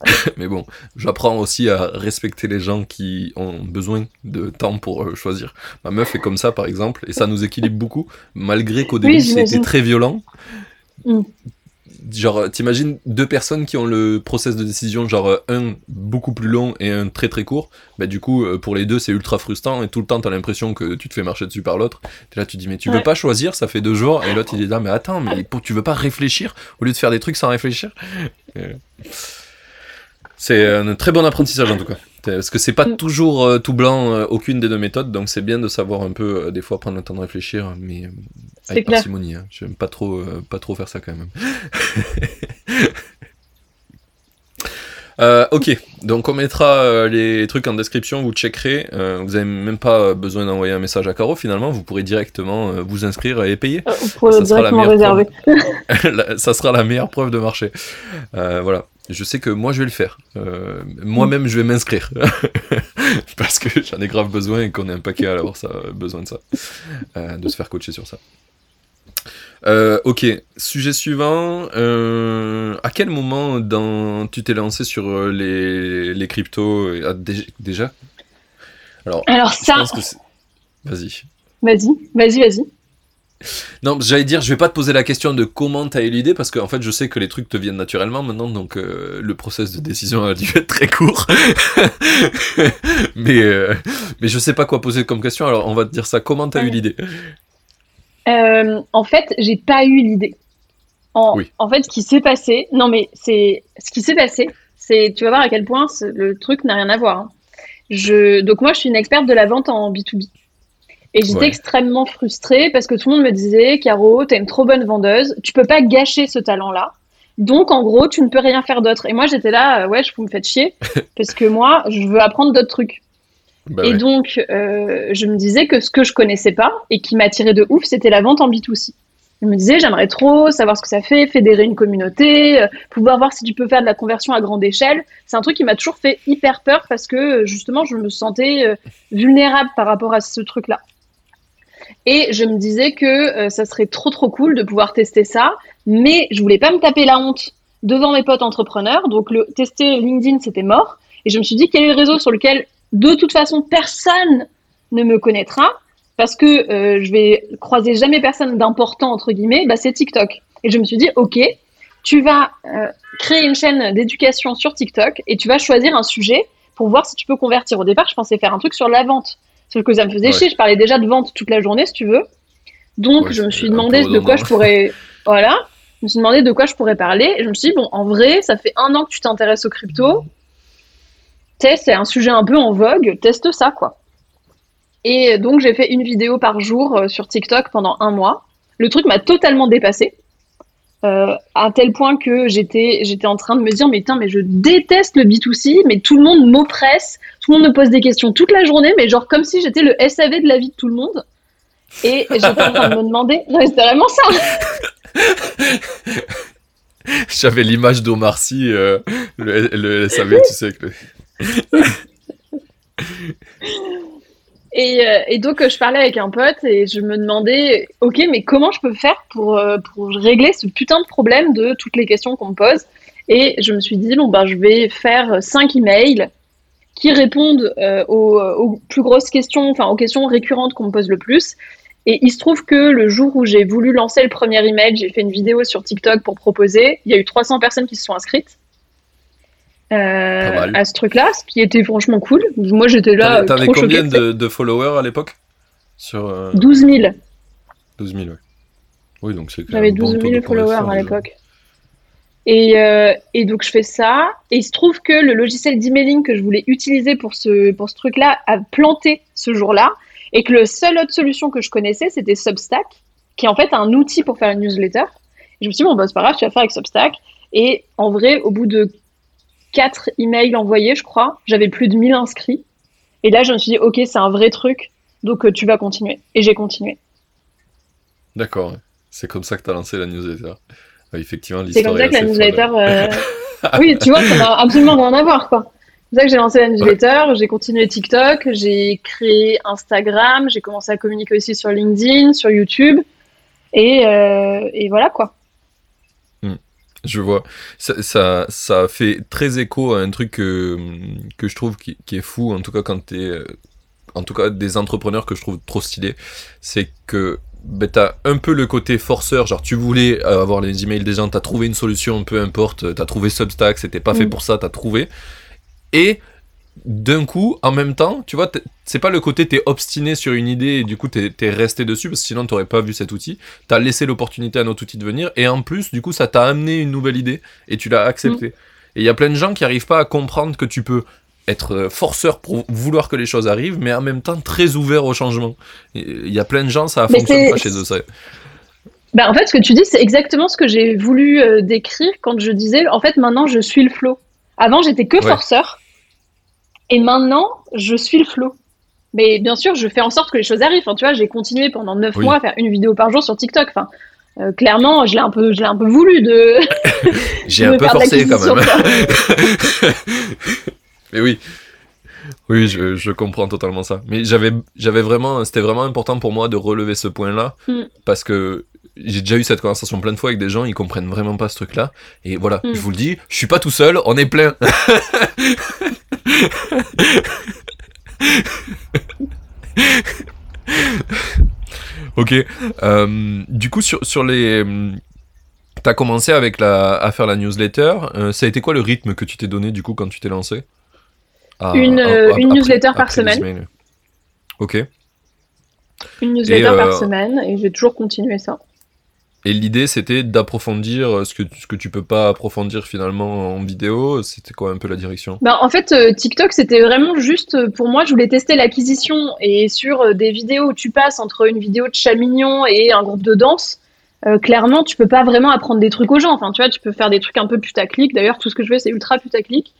[LAUGHS] Mais bon, j'apprends aussi à respecter les gens qui ont besoin de temps pour euh, choisir. Ma meuf est comme ça, par exemple, et ça nous équilibre beaucoup, malgré qu'au début, c'était très violent. Mm. Genre, t'imagines deux personnes qui ont le process de décision, genre euh, un beaucoup plus long et un très très court. Bah, du coup, euh, pour les deux, c'est ultra frustrant et tout le temps, t'as l'impression que tu te fais marcher dessus par l'autre. T'es là, tu dis, mais tu veux Ouais. pas choisir, ça fait deux jours. Et l'autre, il est là, mais attends, mais tu veux pas réfléchir? Au lieu de faire des trucs sans réfléchir? Euh, C'est un très bon apprentissage en tout cas. Parce que c'est pas Mm. toujours tout blanc, aucune des deux méthodes, donc c'est bien de savoir un peu, des fois, prendre le temps de réfléchir, mais avec clair. parcimonie. Hein. J'aime pas trop, euh, pas trop faire ça quand même. [LAUGHS] Euh, ok, donc on mettra euh, les trucs en description, vous checkerez. Euh, vous avez même pas besoin d'envoyer un message à Caro finalement, vous pourrez directement vous inscrire et payer. Vous pourrez Ça sera la directement meilleure réserver. [LAUGHS] Ça sera la meilleure preuve de marché. Voilà. Je sais que moi je vais le faire. Moi-même je vais m'inscrire. [LAUGHS] Parce que j'en ai grave besoin et qu'on est un paquet à avoir ça, besoin de ça. De se faire coacher sur ça. Euh, ok, sujet suivant. Euh, à quel moment dans... tu t'es lancé sur euh, les, les cryptos ah, dé- Déjà? Alors, ça, Vas-y. vas-y, vas-y, vas-y. Non, j'allais dire, je vais pas te poser la question de comment t'as eu l'idée, parce qu'en fait, je sais que les trucs te viennent naturellement maintenant, donc euh, le process de décision a dû être très court. [LAUGHS] mais, euh, mais je sais pas quoi poser comme question, alors on va te dire ça. Comment t'as eu l'idée? Euh, en fait, j'ai pas eu l'idée. En, Oui. en fait, ce qui s'est passé, non mais c'est ce qui s'est passé, c'est tu vas voir à quel point le truc n'a rien à voir. hein. Je, donc moi, je suis une experte de la vente en B2B. Et j'étais Ouais. extrêmement frustrée parce que tout le monde me disait, Caro, t'es une trop bonne vendeuse, tu peux pas gâcher ce talent-là. Donc, en gros, tu ne peux rien faire d'autre. Et moi, j'étais là, euh, ouais, je vous me faites chier [LAUGHS] parce que moi, je veux apprendre d'autres trucs. Bah Et ouais. donc, euh, je me disais que ce que je connaissais pas et qui m'attirait de ouf, c'était la vente en B2C. Je me disais, j'aimerais trop savoir ce que ça fait, fédérer une communauté, euh, pouvoir voir si tu peux faire de la conversion à grande échelle. C'est un truc qui m'a toujours fait hyper peur parce que euh, justement, je me sentais euh, vulnérable par rapport à ce truc-là. Et je me disais que ça serait trop trop cool de pouvoir tester ça, mais je voulais pas me taper la honte devant mes potes entrepreneurs. Donc le tester LinkedIn, c'était mort. Et je me suis dit quel est le réseau sur lequel de toute façon personne ne me connaîtra parce que euh, je vais croiser jamais personne d'important entre guillemets. Bah c'est TikTok. Et je me suis dit ok, tu vas euh, créer une chaîne d'éducation sur TikTok et tu vas choisir un sujet pour voir si tu peux convertir. Au départ, je pensais faire un truc sur la vente. Sauf que ça me faisait Ouais. chier. Je parlais déjà de vente toute la journée, si tu veux. Donc, Ouais, je me suis demandé de quoi je pourrais. Voilà. Je me suis demandé de quoi je pourrais parler. Et je me suis dit, bon, en vrai, ça fait un an que tu t'intéresses aux crypto. Sais, c'est un sujet un peu en vogue. Teste ça, quoi. Et donc, j'ai fait une vidéo par jour euh, sur TikTok pendant un mois. Le truc m'a totalement dépassé. Euh, à tel point que j'étais en train de me dire mais putain mais je déteste le B2C mais tout le monde m'oppresse tout le monde me pose des questions toute la journée mais genre comme si j'étais le SAV de la vie de tout le monde et j'étais en train de me demander [LAUGHS] non c'était vraiment ça [LAUGHS] J'avais l'image d'Omar Sy, euh, le, SAV, tu sais. le- Et, euh, et donc, euh, je parlais avec un pote et je me demandais, ok, mais comment je peux faire pour, euh, pour régler ce putain de problème de toutes les questions qu'on me pose? Et je me suis dit, bon, ben, je vais faire cinq emails qui répondent aux plus grosses questions, enfin, aux questions récurrentes qu'on me pose le plus. Et il se trouve que le jour où j'ai voulu lancer le premier email, j'ai fait une vidéo sur TikTok pour proposer. Il y a eu 300 personnes qui se sont inscrites. Euh, à ce truc-là, ce qui était franchement cool. Moi, j'étais là. T'avais euh, combien choquée. de, de followers à l'époque Sur euh, 12 000. 12 000, ouais. Oui, donc c'est J'avais même un bon 12 taux 000 de followers à l'époque. Et, euh, et, donc je fais ça. Et il se trouve que le logiciel d'emailing que je voulais utiliser pour ce, pour ce truc-là a planté ce jour-là. Et que la seule autre solution que je connaissais, c'était Substack, qui est en fait un outil pour faire une newsletter. Et je me suis dit, bon, bah, c'est pas grave, tu vas faire avec Substack. Et en vrai, au bout de quatre emails envoyés, je crois, j'avais plus de 1000 inscrits. Et là, je me suis dit, ok, c'est un vrai truc, donc euh, tu vas continuer. Et j'ai continué. D'accord. C'est comme ça que tu as lancé la newsletter. effectivement, C'est comme ça que la newsletter. Euh, [LAUGHS] oui, tu vois, ça n'a absolument rien à voir, quoi. C'est ça que j'ai lancé la newsletter, j'ai continué TikTok, j'ai créé Instagram, j'ai commencé à communiquer aussi sur LinkedIn, sur YouTube. Et, euh, et voilà, quoi. Je vois. Ça, ça, ça, fait très écho à un truc que, que je trouve qui, qui est fou, en tout cas quand tu es... En tout cas, des entrepreneurs que je trouve trop stylés, c'est que ben, t'as un peu le côté forceur, genre tu voulais euh, avoir les emails des gens, t'as trouvé une solution, peu importe, t'as trouvé Substack, c'était pas fait mm. pour ça, t'as trouvé. Et d'un coup, en même temps, tu vois, c'est pas le côté t'es obstiné sur une idée et du coup t'es es resté dessus parce que sinon t'aurais pas vu cet outil. T'as laissé l'opportunité à notre outil de venir et en plus, du coup, ça t'a amené une nouvelle idée et tu l'as accepté. Mm. Et il y a plein de gens qui arrivent pas à comprendre que tu peux être euh, forceur pour vouloir que les choses arrivent, mais en même temps très ouvert au changement. Il y a plein de gens, ça fonctionne pas chez eux. Ça. Bah, en fait, ce que tu dis, c'est exactement ce que j'ai voulu euh, décrire quand je disais, en fait, maintenant, je suis le flow. Avant, j'étais que forceur, et maintenant, je suis le flow. Mais bien sûr, je fais en sorte que les choses arrivent. Enfin, tu vois, j'ai continué pendant 9 mois à faire une vidéo par jour sur TikTok. Enfin, euh, clairement, je l'ai un peu, je l'ai un peu voulu de. [LAUGHS] j'ai [LAUGHS] un peu forcé quand même. [LAUGHS] Mais oui. Oui, je, comprends totalement ça. Mais j'avais, j'avais vraiment, c'était vraiment important pour moi de relever ce point-là mm. parce que j'ai déjà eu cette conversation plein de fois avec des gens, ils comprennent vraiment pas ce truc-là. Et voilà, mm. je vous le dis, je suis pas tout seul, on est plein. [LAUGHS] ok. Euh, du coup, sur, sur les. T'as commencé avec la, à faire la newsletter. Euh, ça a été quoi le rythme que tu t'es donné du coup quand tu t'es lancé? Une, euh, une newsletter par semaine. Ok. Une newsletter par semaine et j'ai toujours continué ça. Et l'idée, c'était d'approfondir ce que, ce que tu peux pas approfondir finalement en vidéo. C'était quoi un peu la direction? Bah, En fait, euh, TikTok, c'était vraiment juste pour moi, je voulais tester l'acquisition. Et sur des vidéos où tu passes entre une vidéo de chat mignon et un groupe de danse, clairement, tu peux pas vraiment apprendre des trucs aux gens. Enfin, tu vois, tu peux faire des trucs un peu putaclic. D'ailleurs, tout ce que je fais, c'est ultra putaclic.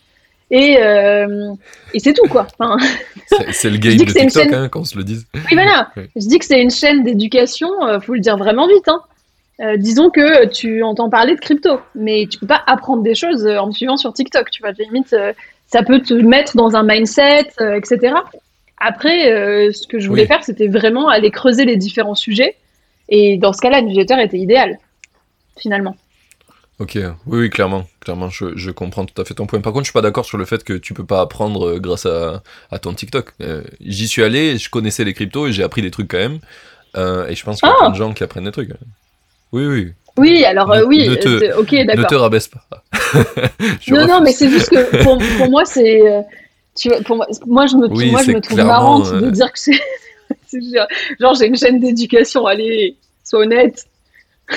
Et, euh, et c'est tout, quoi. Enfin, [LAUGHS] c'est le game de TikTok, chaîne... hein, qu'on se le dise. Oui, voilà. Je dis que c'est une chaîne d'éducation, euh, faut le dire vraiment vite. Hein. Euh, disons que tu entends parler de crypto, mais tu peux pas apprendre des choses en me suivant sur TikTok. Tu vois, limite, ça peut te mettre dans un mindset, etc. Après, ce que je voulais faire, c'était vraiment aller creuser les différents sujets. Et dans ce cas-là, newsletter était idéal, finalement. Ok, oui, oui, clairement, clairement, je, je, comprends tout à fait ton point. Par contre, je suis pas d'accord sur le fait que tu peux pas apprendre euh, grâce à, à ton TikTok. Euh, j'y suis allé, je connaissais les cryptos et j'ai appris des trucs quand même. Euh, et je pense qu'il y a plein de gens qui apprennent des trucs. Oui, oui. Oui, alors oui, ok, d'accord. Ne te rabaisse pas. [LAUGHS] non, non, mais c'est juste que pour, pour moi, c'est. Tu vois, pour moi, moi, je me, moi, je me trouve marrante de dire que c'est. [LAUGHS] genre, j'ai une chaîne d'éducation, allez, sois honnête. [LAUGHS]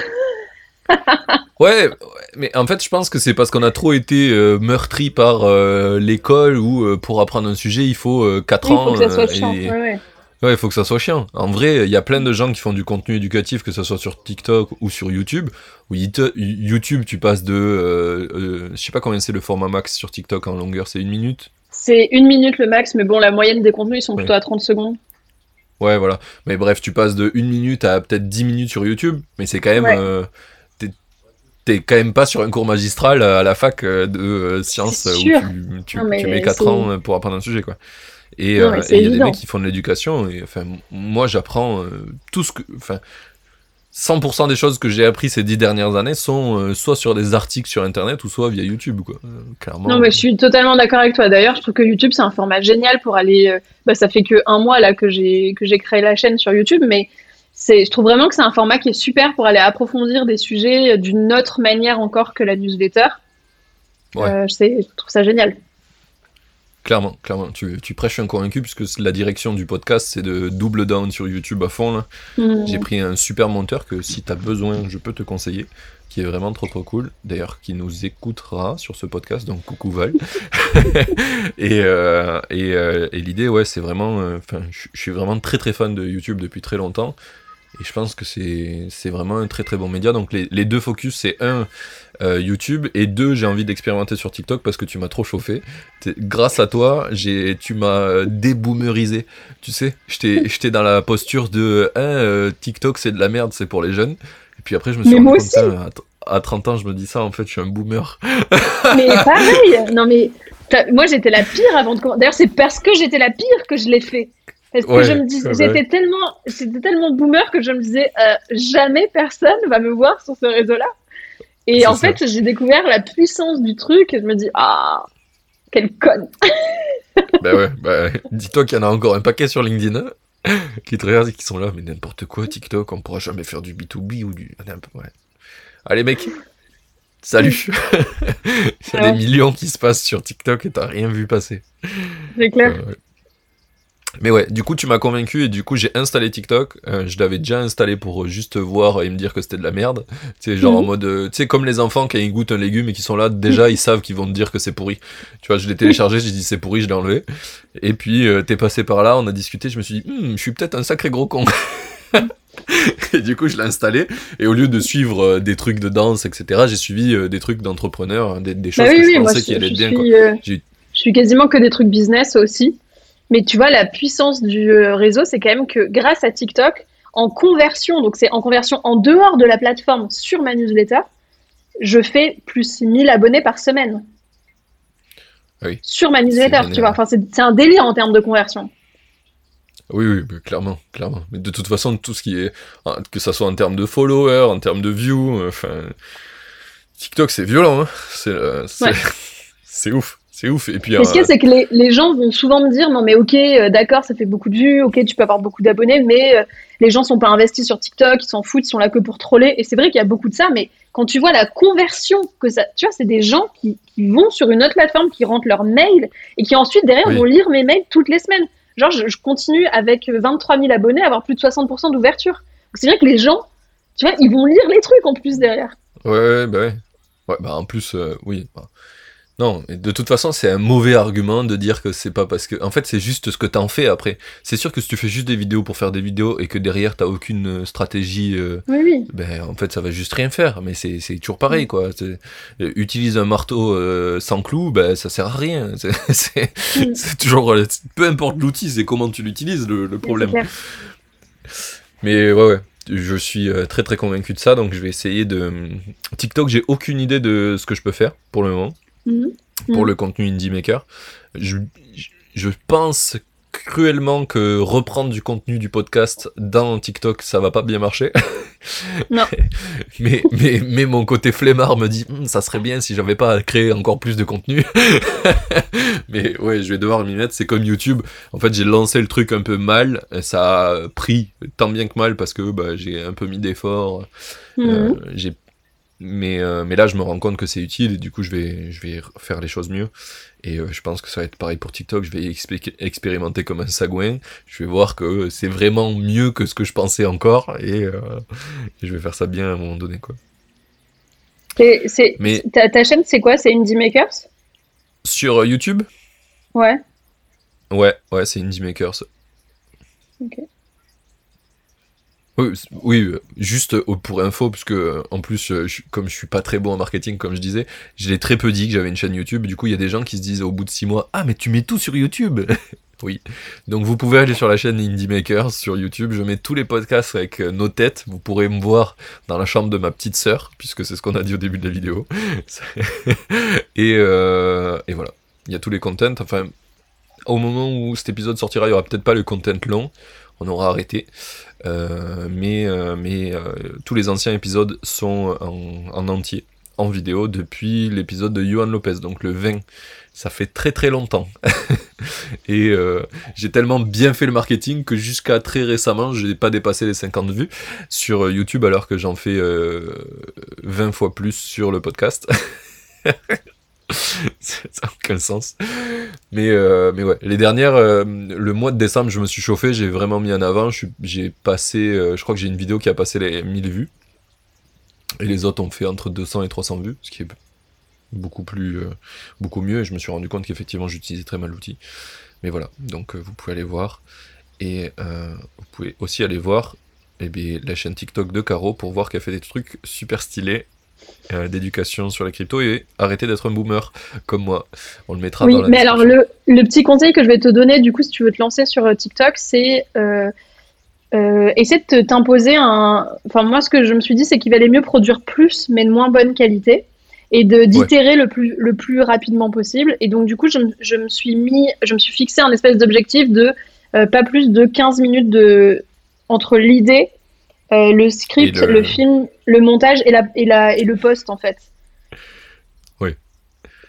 ouais, mais en fait, je pense que c'est parce qu'on a trop été euh, meurtri par euh, l'école où euh, pour apprendre un sujet, il faut 4 ans. Il faut que ça soit chiant. Ouais, ouais. Il faut que ça soit chiant. En vrai, il y a plein de gens qui font du contenu éducatif, que ce soit sur TikTok ou sur YouTube. Où YouTube, tu passes de. je sais pas combien c'est le format max sur TikTok en longueur, c'est une minute? C'est une minute le max, mais bon, la moyenne des contenus, ils sont plutôt à 30 secondes. Ouais, voilà. Mais bref, tu passes de une minute à peut-être 10 minutes sur YouTube, mais c'est quand même t'es quand même pas sur un cours magistral à la fac euh, de euh, sciences où tu, mets 4 ans pour apprendre un sujet quoi. Et euh, il y a des mecs qui font de l'éducation et enfin moi j'apprends tout ce que enfin 100% des choses que j'ai appris ces 10 dernières années sont soit sur des articles sur internet ou soit via YouTube quoi. clairement. Non mais je suis totalement d'accord avec toi. D'ailleurs, je trouve que YouTube c'est un format génial pour aller bah, ça fait que un mois là que j'ai que j'ai créé la chaîne sur YouTube mais je trouve vraiment que c'est un format qui est super pour aller approfondir des sujets d'une autre manière encore que la newsletter. Euh, je, trouve ça génial. Clairement, clairement. Tu, tu, prêches un convaincu puisque la direction du podcast, c'est de double down sur YouTube à fond. Là. Mmh. J'ai pris un super monteur que si tu as besoin, je peux te conseiller, qui est vraiment trop trop cool, d'ailleurs qui nous écoutera sur ce podcast, donc coucou Val. [LAUGHS] et euh, et, euh, et l'idée, ouais, c'est vraiment, euh, enfin, je suis vraiment très très fan de YouTube depuis très longtemps. Et je pense que c'est vraiment un très très bon média. Donc les, les deux focus, c'est un, euh, YouTube, et deux, j'ai envie d'expérimenter sur TikTok parce que tu m'as trop chauffé. Grâce à toi, tu m'as déboomerisé. Tu sais, [LAUGHS] j'étais dans la posture de hein, euh, TikTok c'est de la merde, c'est pour les jeunes. Et puis après, je me suis Mais rendu compte, putain, à, t- à 30 ans, je me dis ça, en fait, je suis un boomer. Mais [LAUGHS] pareil, non mais moi j'étais la pire avant de commencer. D'ailleurs, c'est parce que j'étais la pire que je l'ai fait. Parce que Ouais, je me dis, ouais, j'étais tellement, j'étais tellement boomer que je me disais, euh, jamais personne va me voir sur ce réseau-là. Et en ça. fait, j'ai découvert la puissance du truc et je me dis, ah, quelle conne. [LAUGHS] bah ouais, bah, dis-toi qu'il y en a encore un paquet sur LinkedIn hein, qui te regardent et qui sont là, mais n'importe quoi, TikTok, on pourra jamais faire du B2B ou du. Ouais. Allez, mec, salut [LAUGHS] [LAUGHS] Il y a Ouais. des millions qui se passent sur TikTok et t'as rien vu passer. C'est clair. Euh, ouais. Mais ouais, du coup, tu m'as convaincu et du coup, j'ai installé TikTok. Euh, je l'avais déjà installé pour euh, juste voir et me dire que c'était de la merde. Tu sais, genre en Mhm. mode. euh, Tu sais, comme les enfants quand ils goûtent un légume et qui sont là, déjà, ils savent qu'ils vont te dire que c'est pourri. Tu vois, je l'ai téléchargé, j'ai dit c'est pourri, je l'ai enlevé. Et puis, euh, t'es passé par là, on a discuté, je me suis dit, Hmm, je suis peut-être un sacré gros con. [LAUGHS] et du coup, je l'ai installé. Et au lieu de suivre euh, des trucs de danse, etc., j'ai suivi euh, des trucs d'entrepreneurs, hein, des, des choses Bah oui, que oui, je moi pensais qui allaient bien. Quoi. suis, euh, je suis quasiment que des trucs business aussi. Mais tu vois, la puissance du euh, réseau, c'est quand même que grâce à TikTok, en conversion, donc c'est en conversion en dehors de la plateforme sur ma newsletter, je fais plus 1000 abonnés par semaine. Oui. Sur ma newsletter, tu vois. Enfin, c'est un délire en termes de conversion. Oui, oui, clairement, clairement. Mais de toute façon, tout ce qui est, hein, que ça soit en termes de followers, en termes de views, euh, enfin, TikTok, c'est violent, hein. C'est, euh, Ouais. [LAUGHS] ouf, c'est ouf. Et puis, Mais ce qu'il y euh, a, c'est que les, les gens vont souvent me dire non, mais ok, euh, d'accord, ça fait beaucoup de vues, ok, tu peux avoir beaucoup d'abonnés, mais euh, les gens sont pas investis sur TikTok, ils s'en foutent, ils sont là que pour troller. Et c'est vrai qu'il y a beaucoup de ça, mais quand tu vois la conversion que ça, tu vois, c'est des gens qui, qui vont sur une autre plateforme, qui rentrent leur mail et qui ensuite derrière Oui. vont lire mes mails toutes les semaines. Genre, je, je continue avec 23 000 abonnés à avoir plus de 60% d'ouverture. C'est vrai que les gens, tu vois, ils vont lire les trucs en plus derrière. ouais, ouais, bah ouais. Ouais, bah en plus, euh, oui. bah. Non, de toute façon, c'est un mauvais argument de dire que c'est pas parce que. En fait, c'est juste ce que t'en fais après. C'est sûr que si tu fais juste des vidéos pour faire des vidéos et que derrière t'as aucune euh, stratégie euh, Oui, oui. ben en fait ça va juste rien faire. Mais c'est c'est toujours pareil quoi. C'est- euh, utilise un marteau euh, sans clou ben ça sert à rien. [LAUGHS] C'est c'est c'est toujours peu importe l'outil c'est comment tu l'utilises le, le problème. mais ouais ouais. Je suis très très convaincu de ça. Donc je vais essayer de TikTok j'ai aucune idée de ce que je peux faire pour le moment Mhm. pour le contenu indie maker. Je, je- pense cruellement que reprendre du contenu du podcast dans TikTok, ça va pas bien marcher. [LAUGHS] Non. [LAUGHS] mais, mais, mais mon côté flemmard me dit, Hum, ça serait bien si j'avais pas à créer encore plus de contenu. [LAUGHS] mais ouais, je vais devoir m'y mettre. C'est comme YouTube. En fait, j'ai lancé le truc un peu mal. Ça a pris tant bien que mal parce que bah, j'ai un peu mis d'efforts. Mhm. Euh, j'ai mais euh, mais là je me rends compte que c'est utile et du coup je vais je vais faire les choses mieux. Et euh, je pense que ça va être pareil pour TikTok. Je vais expé- expérimenter comme un sagouin. Je vais voir que c'est vraiment mieux que ce que je pensais encore. Et, euh, et je vais faire ça bien à un moment donné quoi. Et c'est, Mais- ta, ta chaîne, c'est quoi? C'est Indie Makers? Sur YouTube? Ouais. ouais ouais c'est Indie Makers. Ok. Oui, euh, juste euh, pour info, parce que euh, en plus, je- comme je suis pas très bon en marketing, comme je disais, je l'ai très peu dit que j'avais une chaîne YouTube. Du coup, il y a des gens qui se disent au bout de six mois, ah mais tu mets tout sur YouTube. [LAUGHS] oui. Donc vous pouvez aller sur la chaîne Indie Makers sur YouTube. Je mets tous les podcasts avec nos têtes. Vous pourrez me voir dans la chambre de ma petite sœur, puisque c'est ce qu'on a dit au début de la vidéo. [LAUGHS] et, et voilà. Il y a tous les contents. Enfin, au moment où cet épisode sortira, il y aura peut-être pas le content long. On aura arrêté. Euh, mais euh, euh, tous les anciens épisodes sont en, en entier, en vidéo, depuis l'épisode de Johan Lopez, donc le 20. Ça fait très très longtemps. [LAUGHS] Et j'ai tellement bien fait le marketing que jusqu'à très récemment, je n'ai pas dépassé les 50 vues sur YouTube alors que j'en fais euh, 20 fois plus sur le podcast. [LAUGHS] [LAUGHS] ça n'a aucun sens. Mais, euh, mais ouais, les dernières, euh, le mois de décembre, je me suis chauffé, j'ai vraiment mis en avant. J'ai passé, euh, je crois que j'ai une vidéo qui a passé les 1000 vues. Et les autres ont fait entre 200 et 300 vues, ce qui est beaucoup plus beaucoup mieux et je me suis rendu compte qu'effectivement j'utilisais très mal l'outil mais voilà donc vous pouvez aller voir et vous pouvez aussi aller voir eh bien, la chaîne TikTok de Caro pour voir qu'elle fait des trucs super stylés d'éducation sur les cryptos et arrêter d'être un boomer comme moi. On le mettra oui, dans la mais alors le, le, petit conseil que je vais te donner du coup si tu veux te lancer sur TikTok c'est euh, essayer de t'imposer un... Enfin moi ce que je me suis dit c'est qu'il valait mieux produire plus mais de moins bonne qualité et de d'itérer le plus le plus rapidement possible. Et donc du coup, je, je me suis mis, je me suis fixé un espèce d'objectif de euh, pas plus de 15 minutes de entre l'idée, euh, le script, le... le... film, le montage et la et la et le post en fait. Oui.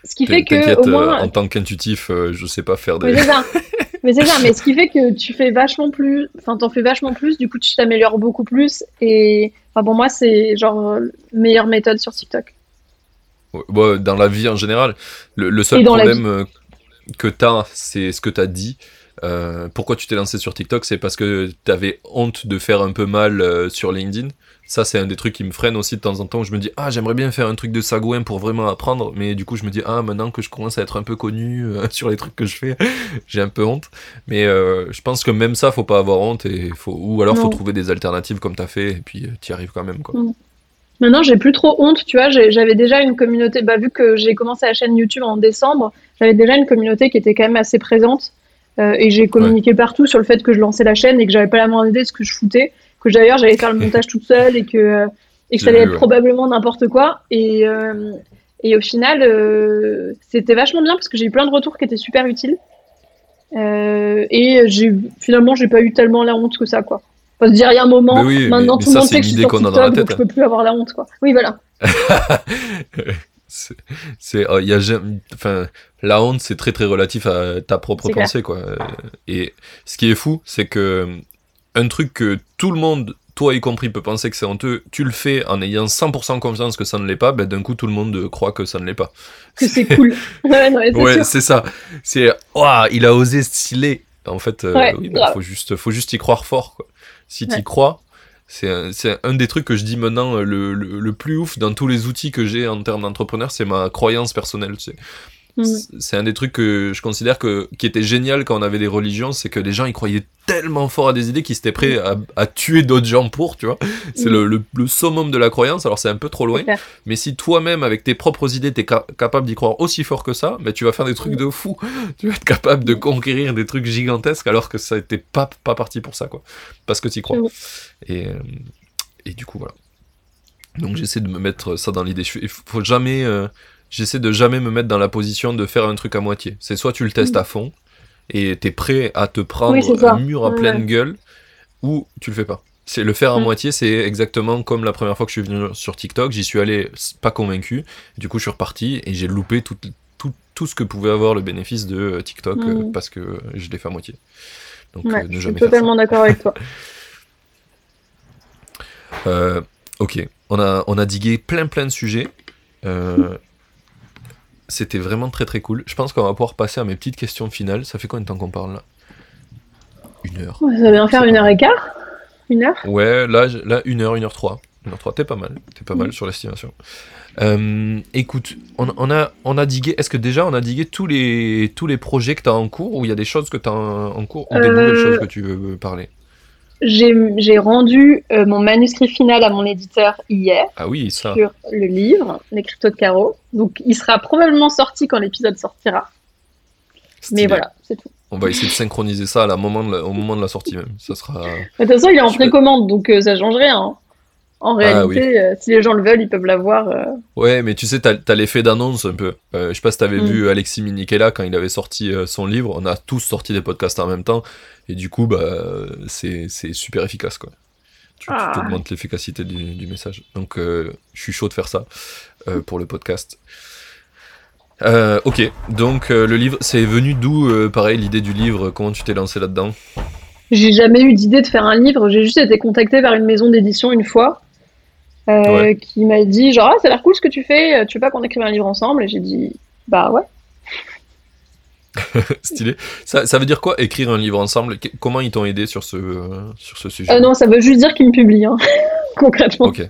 Ce qui fait que au moins, euh, en tant qu'intuitif, euh, je sais pas faire des. Mais c'est ça. [LAUGHS] mais c'est ça. Mais ce qui fait que tu fais vachement plus, enfin t'en fais vachement plus. Du coup, tu t'améliores beaucoup plus. Et enfin pour moi, c'est genre meilleure méthode sur TikTok. Bon, dans la vie en général, le, le seul problème euh, que tu as, c'est ce que tu as dit. Euh, pourquoi tu t'es lancé sur TikTok C'est parce que tu avais honte de faire un peu mal euh, sur LinkedIn. Ça, c'est un des trucs qui me freine aussi de temps en temps. Où je me dis, ah, j'aimerais bien faire un truc de sagouin pour vraiment apprendre. Mais du coup, je me dis, ah, maintenant que je commence à être un peu connu euh, [LAUGHS] sur les trucs que je fais, [LAUGHS] j'ai un peu honte. Mais je pense que même ça, faut pas avoir honte. Et faut... Ou alors, non. faut trouver des alternatives comme tu as fait. Et puis, tu y arrives quand même. Quoi. Mm. Maintenant, j'ai plus trop honte, tu vois. J'avais déjà une communauté, bah, vu que j'ai commencé la chaîne YouTube en décembre, j'avais déjà une communauté qui était quand même assez présente. Euh, et j'ai communiqué ouais. partout sur le fait que je lançais la chaîne et que j'avais pas la moindre idée de ce que je foutais. Que d'ailleurs, j'allais faire le [LAUGHS] montage toute seule et que, et que ça allait être ouais. probablement n'importe quoi. Et, euh, et au final, euh, c'était vachement bien parce que j'ai eu plein de retours qui étaient super utiles. Euh, et finalement, j'ai pas eu tellement la honte que ça, quoi faut se dire il y a un moment oui, maintenant mais, tout le monde sait que je suis sur TikTok donc je peux plus avoir la honte quoi oui voilà [LAUGHS] c'est il y a enfin la honte c'est très très relatif à ta propre pensée quoi et ce qui est fou c'est que un truc que tout le monde toi y compris peut penser que c'est honteux, tu le fais en ayant 100% confiance que ça ne l'est pas, ben d'un coup tout le monde croit que ça ne l'est pas. Que c'est cool. [LAUGHS] ouais, ouais c'est ça. C'est, oh, il a osé stylé. En fait, euh, oui, ben, faut juste, faut juste y croire fort, quoi si tu y crois. C'est un, un, des trucs que je dis maintenant le, le, le, plus ouf dans tous les outils que j'ai en termes d'entrepreneur, c'est ma croyance personnelle. Tu sais. Mmh. C'est un des trucs que je considère que, qui était génial quand on avait des religions, c'est que les gens y croyaient tellement fort à des idées qu'ils étaient prêts à, à tuer d'autres gens pour, tu vois. C'est mmh. le, le, summum de la croyance, alors c'est un peu trop loin. Mais si toi-même, avec tes propres idées, t'es ca capable d'y croire aussi fort que ça, ben tu vas faire des trucs mmh. de fou. Tu vas être capable de conquérir des trucs gigantesques alors que ça n'était pas, pas parti pour ça, quoi. Parce que tu y crois. Et, euh, et du coup, voilà. Donc j'essaie de me mettre ça dans l'idée. Il faut jamais... Euh, j'essaie de jamais me mettre dans la position de faire un truc à moitié. C'est soit tu le testes mmh. à fond et t'es prêt à te prendre oui, un mur à ouais. pleine gueule, ou tu le fais pas. C'est le faire à mmh. moitié, c'est exactement comme la première fois que je suis venu sur TikTok. J'y suis allé pas convaincu. Du coup, je suis reparti et j'ai loupé tout, tout, tout, ce que pouvait avoir le bénéfice de TikTok mmh. euh, parce que je l'ai fait à moitié. Donc, ouais, euh, ne jamais je suis totalement d'accord avec toi. [LAUGHS] euh, ok, on a, on a digué plein plein de sujets. Euh, c'était vraiment très très cool. Je pense qu'on va pouvoir passer à mes petites questions finales. Ça fait combien de temps qu'on parle là? Une heure. Ça va bien faire une heure et quart? Une heure? Ouais, là, là une heure, une heure trois. Une heure trois, t'es pas mal. T'es pas mmh. mal sur l'estimation. Euh, écoute, on, on, a, on a digué. Est-ce que déjà on a digué tous les, tous les projets que tu as en cours ou il y a des choses que tu as en, en cours ou des euh... nouvelles choses que tu veux parler? J'ai rendu euh, mon manuscrit final à mon éditeur hier ah oui, ça. sur le livre Les cryptos de Caro. Donc il sera probablement sorti quand l'épisode sortira. Stylé. Mais voilà, c'est tout. On va essayer de synchroniser ça à la moment de la, au moment de la sortie même. Ça sera. De toute façon, il est en précommande, donc euh, ça change rien. Hein. En réalité, ah, oui. euh, si les gens le veulent, ils peuvent l'avoir. Euh... Ouais, mais tu sais, t'as as, l'effet d'annonce un peu. Euh, je sais pas si t'avais mm. vu Alexis Minikela quand il avait sorti son livre. On a tous sorti des podcasts en même temps. Et du coup, bah, c'est super efficace, quoi. Tu, ah. tu augmentes l'efficacité du, du, message. Donc, euh, je suis chaud de faire ça euh, pour le podcast. Euh, ok, donc le livre, c'est venu d'où, pareil, l'idée du livre? Comment tu t'es lancé là-dedans? J'ai jamais eu d'idée de faire un livre. J'ai juste été contacté par une maison d'édition une fois. Ouais. qui m'a dit genre ah, ça a l'air cool ce que tu fais, tu veux pas qu'on écrive un livre ensemble? Et j'ai dit bah ouais. [LAUGHS] Stylé. Ça, ça, veut dire quoi écrire un livre ensemble? Comment ils t'ont aidé sur ce, sur ce sujet? Euh, Non, ça veut juste dire qu'ils me publient, hein, [LAUGHS] concrètement. Ok.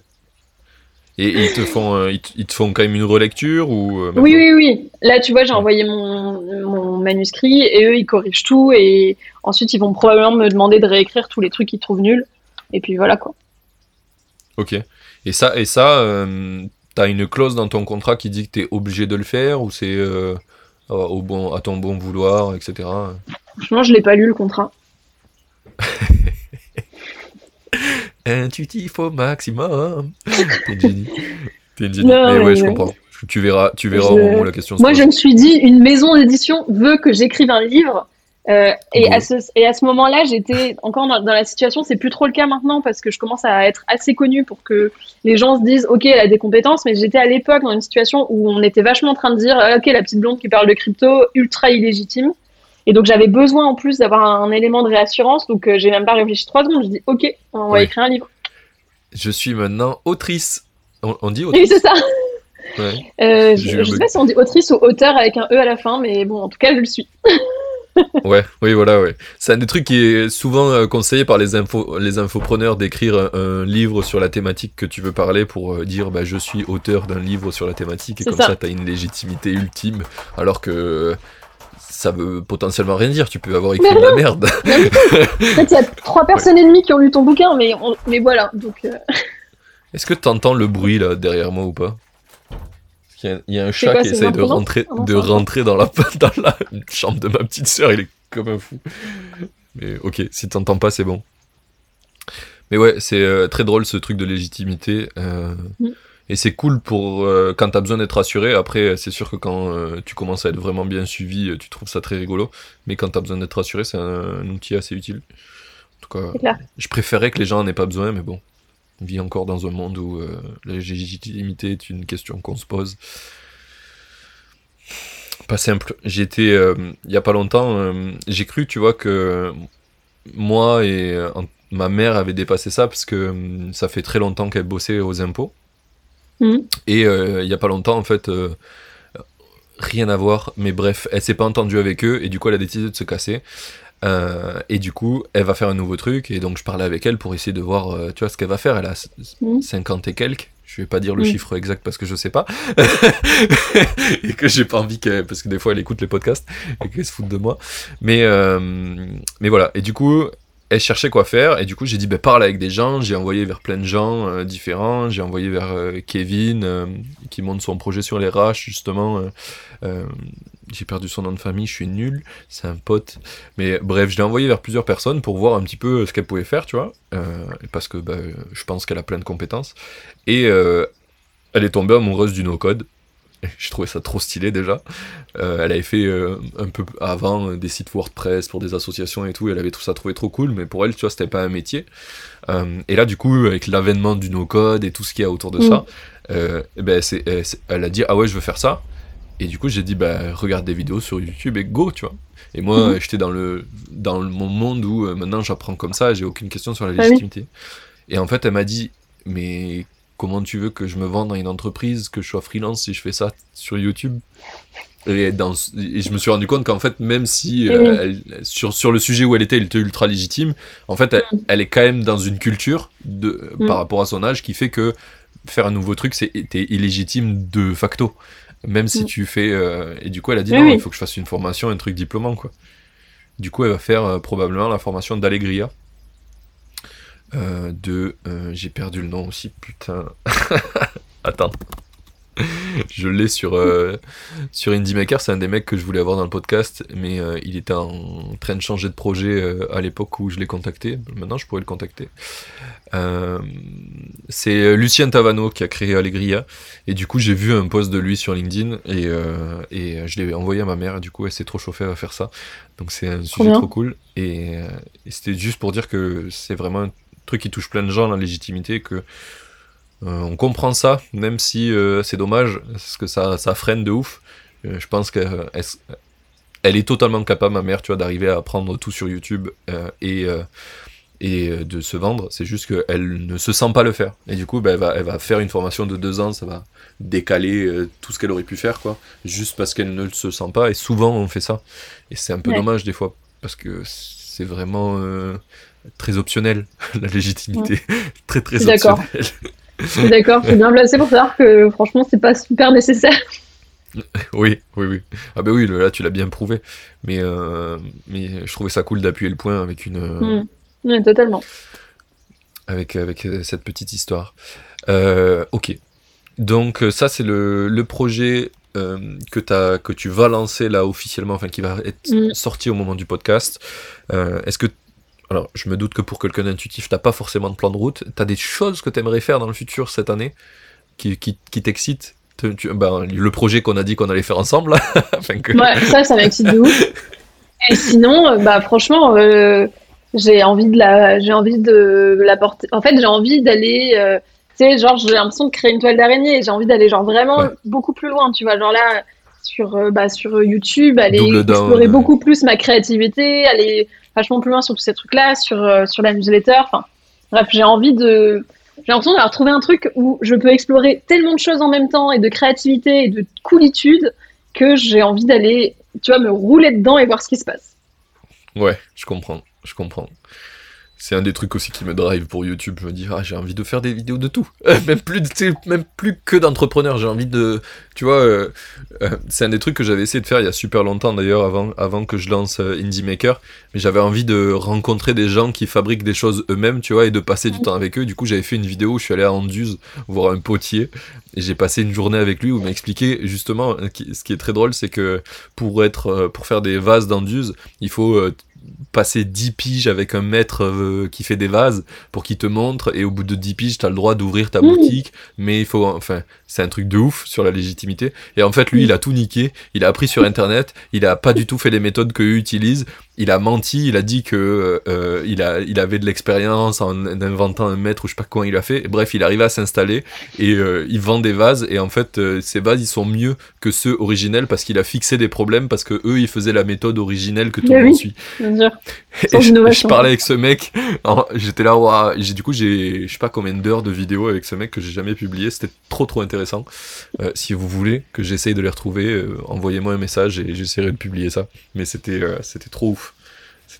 Et, ils, te font, euh, ils, te, font quand même une relecture ou euh, Oui, oui, oui. Là, tu vois, j'ai envoyé mon, mon, manuscrit et eux, ils corrigent tout. Et ensuite, ils vont probablement me demander de réécrire tous les trucs qu'ils trouvent nuls. Et puis voilà quoi. Ok. Et ça, et ça euh, t'as une clause dans ton contrat qui dit que t'es obligé de le faire ou c'est au bon, à ton bon vouloir, etc. Franchement, je l'ai pas lu le contrat. [LAUGHS] Intuitif au maximum. [LAUGHS] T'es génie. T'es génie. mais ouais, je comprends. Tu verras, tu verras au moment où la question se Moi, je me suis dit, une maison d'édition veut que j'écrive un livre. Euh, et, à ce, et à ce moment-là, j'étais encore dans, la situation, c'est plus trop le cas maintenant parce que je commence à être assez connue pour que les gens se disent, OK, elle a des compétences, mais j'étais à l'époque dans une situation où on était vachement en train de dire, OK, la petite blonde qui parle de crypto, ultra illégitime. Et donc j'avais besoin en plus d'avoir un, élément de réassurance, donc euh, j'ai même pas réfléchi trois secondes. Je dis ok, on va écrire un livre. Je suis maintenant autrice. On, dit autrice. Oui, c'est ça. Euh, je, sais pas si on dit autrice ou auteur avec un E à la fin, mais bon, en tout cas, je le suis. [LAUGHS] ouais, oui, voilà, ouais. C'est un des trucs qui est souvent euh, conseillé par les, infos, les infopreneurs d'écrire un, livre sur la thématique que tu veux parler pour dire bah, je suis auteur d'un livre sur la thématique et comme ça, ça tu as une légitimité ultime. Alors que ça veut potentiellement rien dire. Tu peux avoir écrit de la merde. [LAUGHS] en fait, il y a trois personnes et demie qui ont lu ton bouquin, mais, mais voilà. Donc. Euh. Est-ce que tu entends le bruit là derrière moi ou pas? Il y, a, un chat qui essaye de rentrer, de rentrer dans, la, [LAUGHS] dans la chambre de ma petite sœur. Il est comme un fou. Mais ok, si t'entends pas, c'est bon. Mais ouais, c'est euh, très drôle ce truc de légitimité. Euh, mm. Et c'est cool pour euh, quand tu as besoin d'être rassuré. Après, c'est sûr que quand euh, tu commences à être vraiment bien suivi, tu trouves ça très rigolo. Mais quand tu as besoin d'être rassuré, c'est un, outil assez utile. En tout cas, je préférais que les gens n'en aient pas besoin, mais bon, on vit encore dans un monde où la légitimité est une question qu'on se pose. Pas simple. J'ai été, il y a pas longtemps, j'ai cru, tu vois, que moi et ma mère avaient dépassé ça parce que ça fait très longtemps qu'elle bossait aux impôts. Mm. Et euh, il y a pas longtemps, en fait, euh, rien à voir, mais bref, elle s'est pas entendue avec eux et du coup, elle a décidé de se casser. Euh, et du coup, elle va faire un nouveau truc. Et donc, je parlais avec elle pour essayer de voir, tu vois, ce qu'elle va faire. Elle a 50 mm. et quelques. Je vais pas dire le chiffre exact parce que je sais pas. [LAUGHS] et que j'ai pas envie qu'elle, parce que des fois, elle écoute les podcasts et qu'elle se fout de moi. Mais, mais voilà. Et du coup, elle cherchait quoi faire et du coup j'ai dit ben parle avec des gens. J'ai envoyé vers plein de gens euh, différents. J'ai envoyé vers euh, Kevin euh, qui monte son projet sur les RH justement. J'ai perdu son nom de famille je suis nul c'est un pote. Mais bref je l'ai envoyé vers plusieurs personnes pour voir un petit peu ce qu'elle pouvait faire tu vois. Parce que ben, je pense qu'elle a plein de compétences. Et elle est tombée amoureuse du no-code [LAUGHS] je trouvais ça trop stylé déjà. Euh, elle avait fait euh, un peu avant des sites WordPress pour des associations et tout, et elle avait tout ça trouvé trop cool, mais pour elle, tu vois, c'était pas un métier. Euh, et là, du coup, avec l'avènement du no-code et tout ce qu'il y a autour de ça, mm. eh ben, elle a dit Ah ouais, je veux faire ça. Et du coup, j'ai dit Bah, regarde des vidéos sur YouTube et go, tu vois. Et moi, mm-hmm. j'étais dans, le, dans mon monde où maintenant j'apprends comme ça, j'ai aucune question sur la ah légitimité. Et en fait, elle m'a dit Mais comment tu veux que je me vende dans une entreprise, que je sois freelance si je fais ça sur YouTube? Et, dans, je me suis rendu compte qu'en fait, même si euh, sur, sur le sujet où elle était, elle était ultra légitime, en fait, elle, mm. est quand même dans une culture de, mm. par rapport à son âge qui fait que faire un nouveau truc, c'était illégitime de facto. Même si mm. tu fais. Euh, et du coup, elle a dit non, il faut que je fasse une formation, un truc diplômant, quoi. Du coup, elle va faire euh, probablement la formation d'Allegria. Euh, de. Euh, j'ai perdu le nom aussi, putain. [LAUGHS] Attends. je l'ai sur, euh, sur Indie Maker, c'est un des mecs que je voulais avoir dans le podcast, mais il était en train de changer de projet à l'époque où je l'ai contacté. Maintenant, je pourrais le contacter. c'est Lucien Tavano qui a créé Allegria, et du coup, j'ai vu un post de lui sur LinkedIn, et, et je l'ai envoyé à ma mère, et du coup, elle s'est trop chauffée à faire ça. Donc, c'est un sujet trop cool, et, et c'était juste pour dire que c'est vraiment un truc qui touche plein de gens, la légitimité, que euh, on comprend ça, même si euh, c'est dommage, parce que ça, ça freine de ouf. Euh, je pense qu'elle elle est totalement capable, ma mère, tu vois, d'arriver à apprendre tout sur YouTube et, et de se vendre. C'est juste qu'elle ne se sent pas le faire. Et du coup, bah, elle, va, elle, va, faire une formation de deux ans, ça va décaler tout ce qu'elle aurait pu faire, quoi, juste parce qu'elle ne se sent pas. Et souvent, on fait ça. Et c'est un peu dommage des fois, parce que c'est vraiment très optionnel, [LAUGHS] la légitimité. [LAUGHS] très très optionnel. Je suis d'accord, je suis bien placé pour savoir que franchement, c'est pas super nécessaire. [LAUGHS] Oui, oui, oui. Ah ben oui, là tu l'as bien prouvé. Mais, euh, mais je trouvais ça cool d'appuyer le point avec une, Mm. Ouais, totalement. avec, avec euh, cette petite histoire. Euh, ok. Donc euh, ça c'est le, le projet euh, que, t'as- que tu vas lancer là officiellement, enfin qui va être Mm. sorti au moment du podcast. Euh, Est-ce que... Alors je me doute que pour quelqu'un d'intuitif, t'as pas forcément de plan de route. T'as des choses que t'aimerais faire dans le futur cette année qui, qui, qui t'excitent ben, Le projet qu'on a dit qu'on allait faire ensemble. là. [LAUGHS] Enfin, que- Ouais, ça, ça m'excite de ouf. Et sinon, euh, bah franchement, euh, j'ai envie de la, j'ai envie de la porter. En fait, j'ai envie d'aller, euh, tu sais, genre, j'ai l'impression de créer une toile d'araignée. J'ai envie d'aller genre vraiment Ouais. beaucoup plus loin, tu vois, genre là sur, bah, sur YouTube, aller Double down, explorer ouais. beaucoup plus ma créativité, aller vachement plus loin sur tous ces trucs-là, sur euh, sur la newsletter. Enfin, bref, j'ai envie de, j'ai l'impression d'avoir trouvé un truc où je peux explorer tellement de choses en même temps et de créativité et de coolitude que j'ai envie d'aller, tu vois, me rouler dedans et voir ce qui se passe. Ouais, je comprends, je comprends. C'est un des trucs aussi qui me drive pour YouTube. Je me dis, ah, j'ai envie de faire des vidéos de tout. [LAUGHS] même plus, que d'entrepreneur. J'ai envie de, tu vois, euh, euh, c'est un des trucs que j'avais essayé de faire il y a super longtemps d'ailleurs, avant, que je lance euh, Indie Maker. Mais j'avais envie de rencontrer des gens qui fabriquent des choses eux-mêmes, tu vois, et de passer du temps avec eux. Du coup, j'avais fait une vidéo où je suis allé à Anduze voir un potier et j'ai passé une journée avec lui où il m'a justement, ce qui est très drôle, c'est que pour être, pour faire des vases d'Anduze, il faut passer 10 piges avec un maître euh, qui fait des vases pour qu'il te montre et au bout de 10 piges t'as le droit d'ouvrir ta Mmh. boutique. Mais il faut enfin c'est un truc de ouf sur la légitimité. Et en fait lui Mmh. il a tout niqué. Il a appris sur internet. Il a pas du tout fait les méthodes que eux utilisent il a menti il a dit que euh, il a il avait de l'expérience en inventant un maître ou je sais pas comment il a fait bref il arrive à s'installer et euh, il vend des vases et en fait euh, ces vases ils sont mieux que ceux originels parce qu'il a fixé des problèmes parce que eux ils faisaient la méthode originelle que tout le monde suit Bien sûr. et je, parlais avec ce mec, j'étais là, j'ai du coup j'ai je sais pas combien d'heures de vidéos avec ce mec que j'ai jamais publié, c'était trop trop intéressant. Euh, si vous voulez que j'essaye de les retrouver, euh, envoyez-moi un message et j'essaierai de publier ça. Mais c'était euh, c'était trop ouf,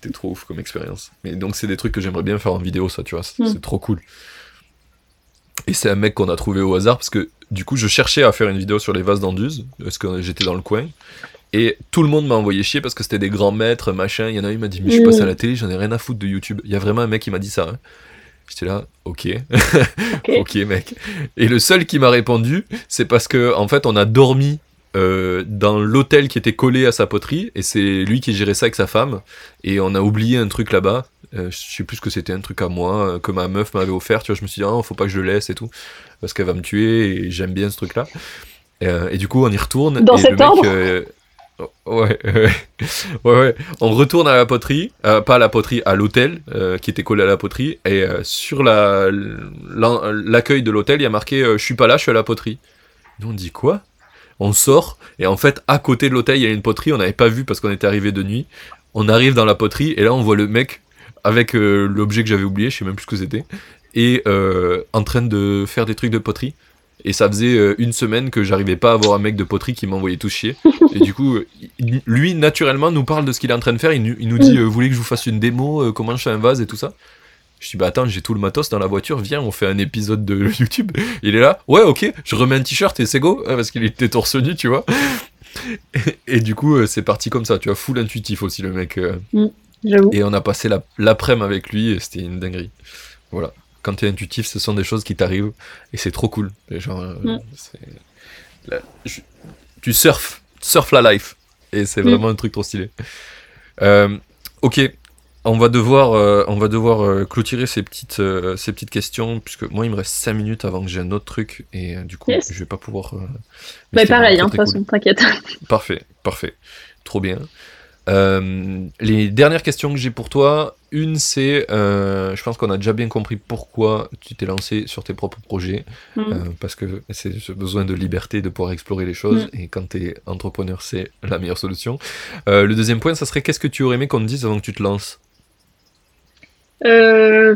c'était trop ouf comme expérience. Mais donc c'est des trucs que j'aimerais bien faire en vidéo, ça, tu vois, c'est Mm. c'est trop cool. Et c'est un mec qu'on a trouvé au hasard parce que du coup je cherchais à faire une vidéo sur les vases d'Anduze parce que j'étais dans le coin. Et tout le monde m'a envoyé chier parce que c'était des grands maîtres, machin. Il y en a un, il m'a dit, mais je passé à la télé, j'en ai rien à foutre de YouTube. Il y a vraiment un mec qui m'a dit ça. hein. J'étais là, ok, Ok. [LAUGHS] ok, mec. Et le seul qui m'a répondu, c'est parce que, en fait, on a dormi euh, dans l'hôtel qui était collé à sa poterie, et c'est lui qui gérait ça avec sa femme. Et on a oublié un truc là-bas. Euh, je sais plus ce que c'était, un truc à moi, euh, que ma meuf m'avait offert. Tu vois, je me suis dit, ah, faut pas que je le laisse et tout, parce qu'elle va me tuer, et j'aime bien ce truc-là. Et, euh, et du coup, on y retourne. Dans et cet le mec, ordre [LAUGHS] Ouais, ouais, ouais. On retourne à la poterie, euh, pas à la poterie, à l'hôtel euh, qui était collé à la poterie, et euh, sur la l'accueil de l'hôtel, il y a marqué "Je suis pas là, je suis à la poterie". Nous on dit quoi? On sort et en fait à côté de l'hôtel il y a une poterie, on n'avait pas vu parce qu'on était arrivé de nuit. On arrive dans la poterie et là on voit le mec avec euh, l'objet que j'avais oublié, je sais même plus ce que c'était, et euh, en train de faire des trucs de poterie. Et ça faisait euh, une semaine que j'arrivais pas à avoir un mec de poterie qui m'envoyait tout chier. [LAUGHS] Et du coup, il- lui, naturellement, nous parle de ce qu'il est en train de faire. Il, nous- il nous dit euh, Vous voulez que je vous fasse une démo Comment je fais un vase et tout ça? Je dis Bah attends, j'ai tout le matos dans la voiture. Viens, on fait un épisode de [LAUGHS] YouTube. Il est là Ouais, ok, je remets un t-shirt et c'est go. hein, parce qu'il était torse nu, tu vois. Et, et du coup, euh, c'est parti comme ça. Tu vois, full intuitif aussi, le mec. euh. J'avoue. Et on a passé la- l'après-midi avec lui et c'était une dinguerie. Voilà. Quand tu es intuitif, ce sont des choses qui t'arrivent et c'est trop cool. Et genre, euh, Mm. c'est- là, je- tu surfes, surf la life. Et c'est Mm. vraiment un truc trop stylé. Euh, ok, on va devoir, euh, on va devoir euh, clôturer ces petites, euh, ces petites questions, puisque moi il me reste 5 minutes avant que j'ai un autre truc et du coup Yes. je vais pas pouvoir. mais c'était pareil, hein, de toute façon, t'inquiète. [LAUGHS] Parfait, parfait. Trop bien. Les dernières questions que j'ai pour toi, une c'est, je pense qu'on a déjà bien compris pourquoi tu t'es lancé sur tes propres projets, Mm. parce que c'est ce besoin de liberté de pouvoir explorer les choses, et quand tu es entrepreneur, c'est la meilleure solution. Le deuxième point, ça serait qu'est-ce que tu aurais aimé qu'on te dise avant que tu te lances? Euh,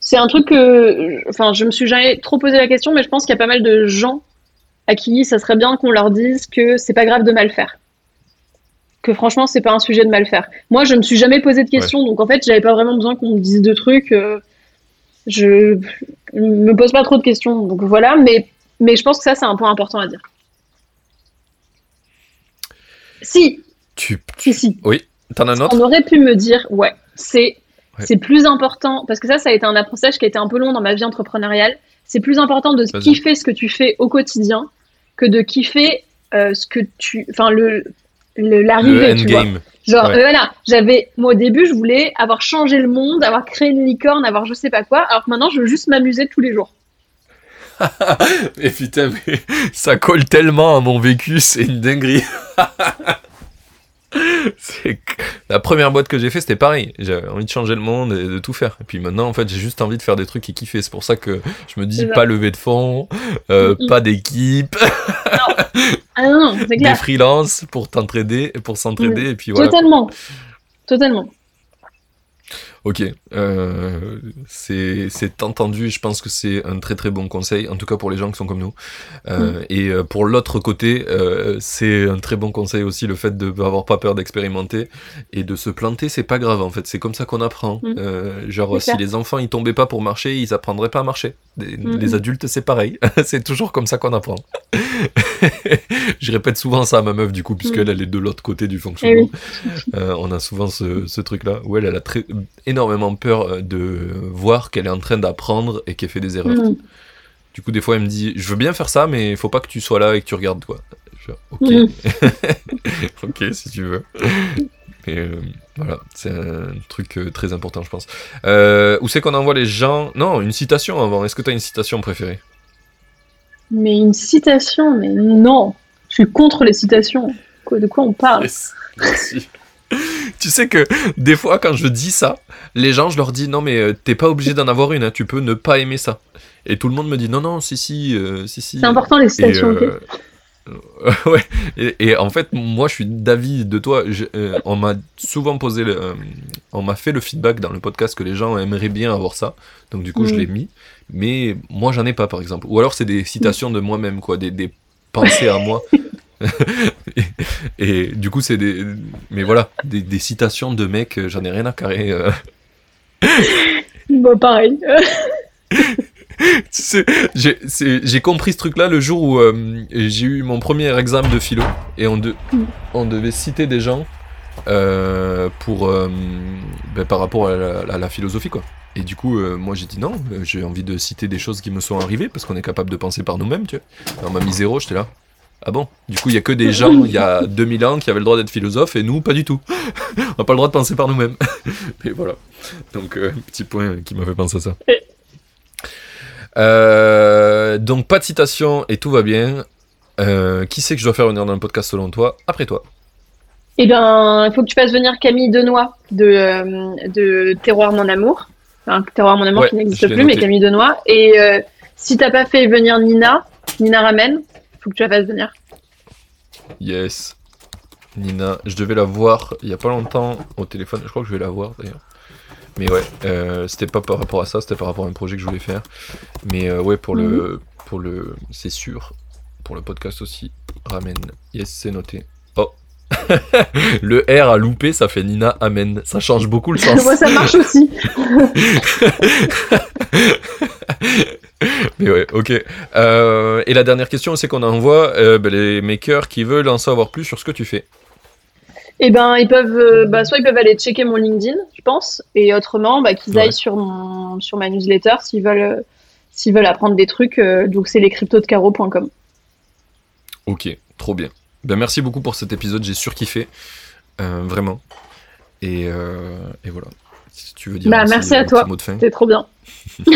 c'est un truc que, enfin, je me suis jamais trop posé la question, mais je pense qu'il y a pas mal de gens à qui ça serait bien qu'on leur dise que c'est pas grave de mal faire. Que franchement, c'est pas un sujet de mal faire. Moi, je me suis jamais posé de questions, donc en fait, j'avais pas vraiment besoin qu'on me dise de trucs. euh, je, me pose pas trop de questions. Donc voilà, mais, mais je pense que ça, c'est un point important à dire. Si. Tu, Si, si. Oui, t'en as un autre? On aurait pu me dire, ouais, c'est c'est plus important, parce que ça, ça a été un apprentissage qui a été un peu long dans ma vie entrepreneuriale. C'est plus important de Vas-y. kiffer ce que tu fais au quotidien que de kiffer euh, ce que tu. Enfin, le. le- Le L'arrivée, tu vois. Genre, Ouais. euh, voilà, j'avais, moi au début, je voulais avoir changé le monde, avoir créé une licorne, avoir je sais pas quoi, alors que maintenant, je veux juste m'amuser tous les jours. [LAUGHS] Et putain, mais ça colle tellement à mon vécu, c'est une dinguerie. [LAUGHS] [LAUGHS] C'est la première boîte que j'ai fait, c'était pareil. J'avais envie de changer le monde et de tout faire. Et puis maintenant, en fait, j'ai juste envie de faire des trucs et kiffer. C'est pour ça que je me dis pas lever de fonds, euh, Mm, mm. pas d'équipe, [LAUGHS] Ah non, non, des freelances pour t'entraider, pour s'entraider. Et puis voilà. Totalement. Totalement. Ok, euh, c'est c'est entendu, je pense que c'est un très très bon conseil, en tout cas pour les gens qui sont comme nous. Euh, Et euh, pour l'autre côté, euh, c'est un très bon conseil aussi le fait de avoir pas peur d'expérimenter et de se planter, c'est pas grave en fait, c'est comme ça qu'on apprend. Mm. Genre si les enfants ils tombaient pas pour marcher, ils apprendraient pas à marcher. Mm, Les mm. adultes c'est pareil, [LAUGHS] c'est toujours comme ça qu'on apprend. [LAUGHS] je répète souvent ça à ma meuf du coup, puisqu'elle elle est de l'autre côté du Eh fonctionnement. oui. Euh, on a souvent ce, ce truc-là où elle, elle a très, énormément peur euh, de voir qu'elle est en train d'apprendre et qu'elle fait des erreurs. Mm. Du coup, des fois, elle me dit Je veux bien faire ça, mais il faut pas que tu sois là et que tu regardes, quoi. Je fais, ok, Mhm. [LAUGHS] ok, si tu veux. Et euh, voilà, c'est un truc euh, très important, je pense. Euh, où c'est qu'on envoie les gens? Non, une citation avant. Est-ce que tu as une citation préférée? Mais une citation, mais non. Je suis contre les citations. De quoi on parle? Yes. Merci. tu sais que des fois, quand je dis ça, les gens, je leur dis non, mais euh, t'es pas obligé d'en avoir une, hein, tu peux ne pas aimer ça. Et tout le monde me dit non, non, si, si, euh, si, si. C'est important les Et, citations, euh, [LAUGHS] euh, ouais. Et, et en fait, moi, je suis d'avis de toi. Je- euh, on m'a souvent posé, le, euh, on m'a fait le feedback dans le podcast que les gens aimeraient bien avoir ça. Donc du coup, je Mm. l'ai mis. Mais moi, j'en ai pas, par exemple. Ou alors, c'est des citations de moi-même, quoi, des, des pensées à moi. [LAUGHS] et, et du coup, c'est des, mais voilà, des, des citations de mecs. euh, J'en ai rien à carrer. euh. Bon, pareil. Tu sais, j'ai compris ce truc-là le jour où euh, j'ai eu mon premier examen de philo et on, de- Mm. on devait citer des gens euh, pour euh, ben, par rapport à la, à la philosophie quoi. Et du coup, moi j'ai dit non, j'ai envie de citer des choses qui me sont arrivées parce qu'on est capable de penser par nous-mêmes, tu vois. On m'a mis zéro, j'étais là. Ah bon? Du coup, il y a que des gens il y a 2000 ans qui avaient le droit d'être philosophes et nous, pas du tout. [LAUGHS] on n'a pas le droit de penser par nous-mêmes. [LAUGHS] et voilà. Donc, euh, petit point qui m'a fait penser à ça. Euh, donc pas de citation et tout va bien. Euh, qui c'est que je dois faire venir dans le podcast selon toi? Après toi. Eh bien, il faut que tu fasses venir Camille Denoy de, euh, de Terroir Mon Amour. Enfin, Terroir Mon Amour Ouais, qui n'existe plus, mais. Camille Denoy. Et si t'as pas fait venir Nina, Nina Ramen, faut que tu la fasses venir. Yes. Nina, je devais la voir il y a pas longtemps au téléphone. Je crois que je vais la voir d'ailleurs. Mais ouais, euh, c'était pas par rapport à ça, c'était par rapport à un projet que je voulais faire. Mais euh, ouais, pour le, pour le, c'est sûr, pour le podcast aussi. Ramen. Yes, c'est noté. Le R a loupé, ça fait Nina Amen. Ça change beaucoup le sens. [LAUGHS] Moi, ça marche aussi. [LAUGHS] Mais ouais, ok. Euh, et la dernière question, c'est qu'on envoie euh, ben, les makers qui veulent en savoir plus sur ce que tu fais. Eh ben, ils peuvent, euh, bah, soit ils peuvent aller checker mon LinkedIn, je pense, et autrement, bah, qu'ils Ouais. aillent sur mon, sur ma newsletter s'ils veulent, s'ils veulent apprendre des trucs. donc, c'est lescryptodecaro.com. Ok, trop bien. Ben, merci beaucoup pour cet épisode, j'ai surkiffé. Euh, vraiment. Et, euh, et voilà. Si tu veux dire Bah, merci à toi. mot de fin. C'est trop bien. [LAUGHS]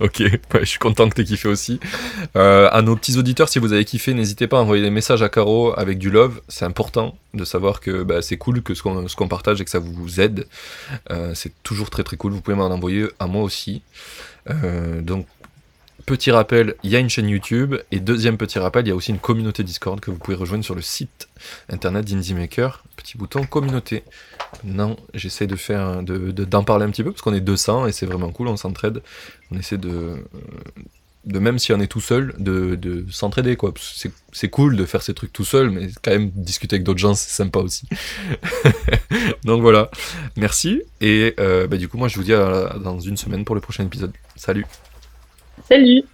ok, ouais, je suis content que tu aies kiffé aussi. Euh, à nos petits auditeurs, si vous avez kiffé, n'hésitez pas à envoyer des messages à Caro avec du love. C'est important de savoir que bah, c'est cool que ce qu'on partage et que ça vous aide. Euh, c'est toujours très très cool. Vous pouvez m'en envoyer à moi aussi. Donc, petit rappel, il y a une chaîne YouTube. Et deuxième petit rappel, il y a aussi une communauté Discord que vous pouvez rejoindre sur le site internet d'Indie Maker. Petit bouton communauté. Maintenant, j'essaie de faire de- de- d'en parler un petit peu parce qu'on est 200 et c'est vraiment cool, on s'entraide. On essaie de, de même si on est tout seul, de, de s'entraider quoi. C'est cool de faire ces trucs tout seul, mais quand même discuter avec d'autres gens, c'est sympa aussi. [LAUGHS] Donc voilà, merci. Et euh, bah, du coup, moi je vous dis à, dans une semaine pour le prochain épisode. Salut. Salut.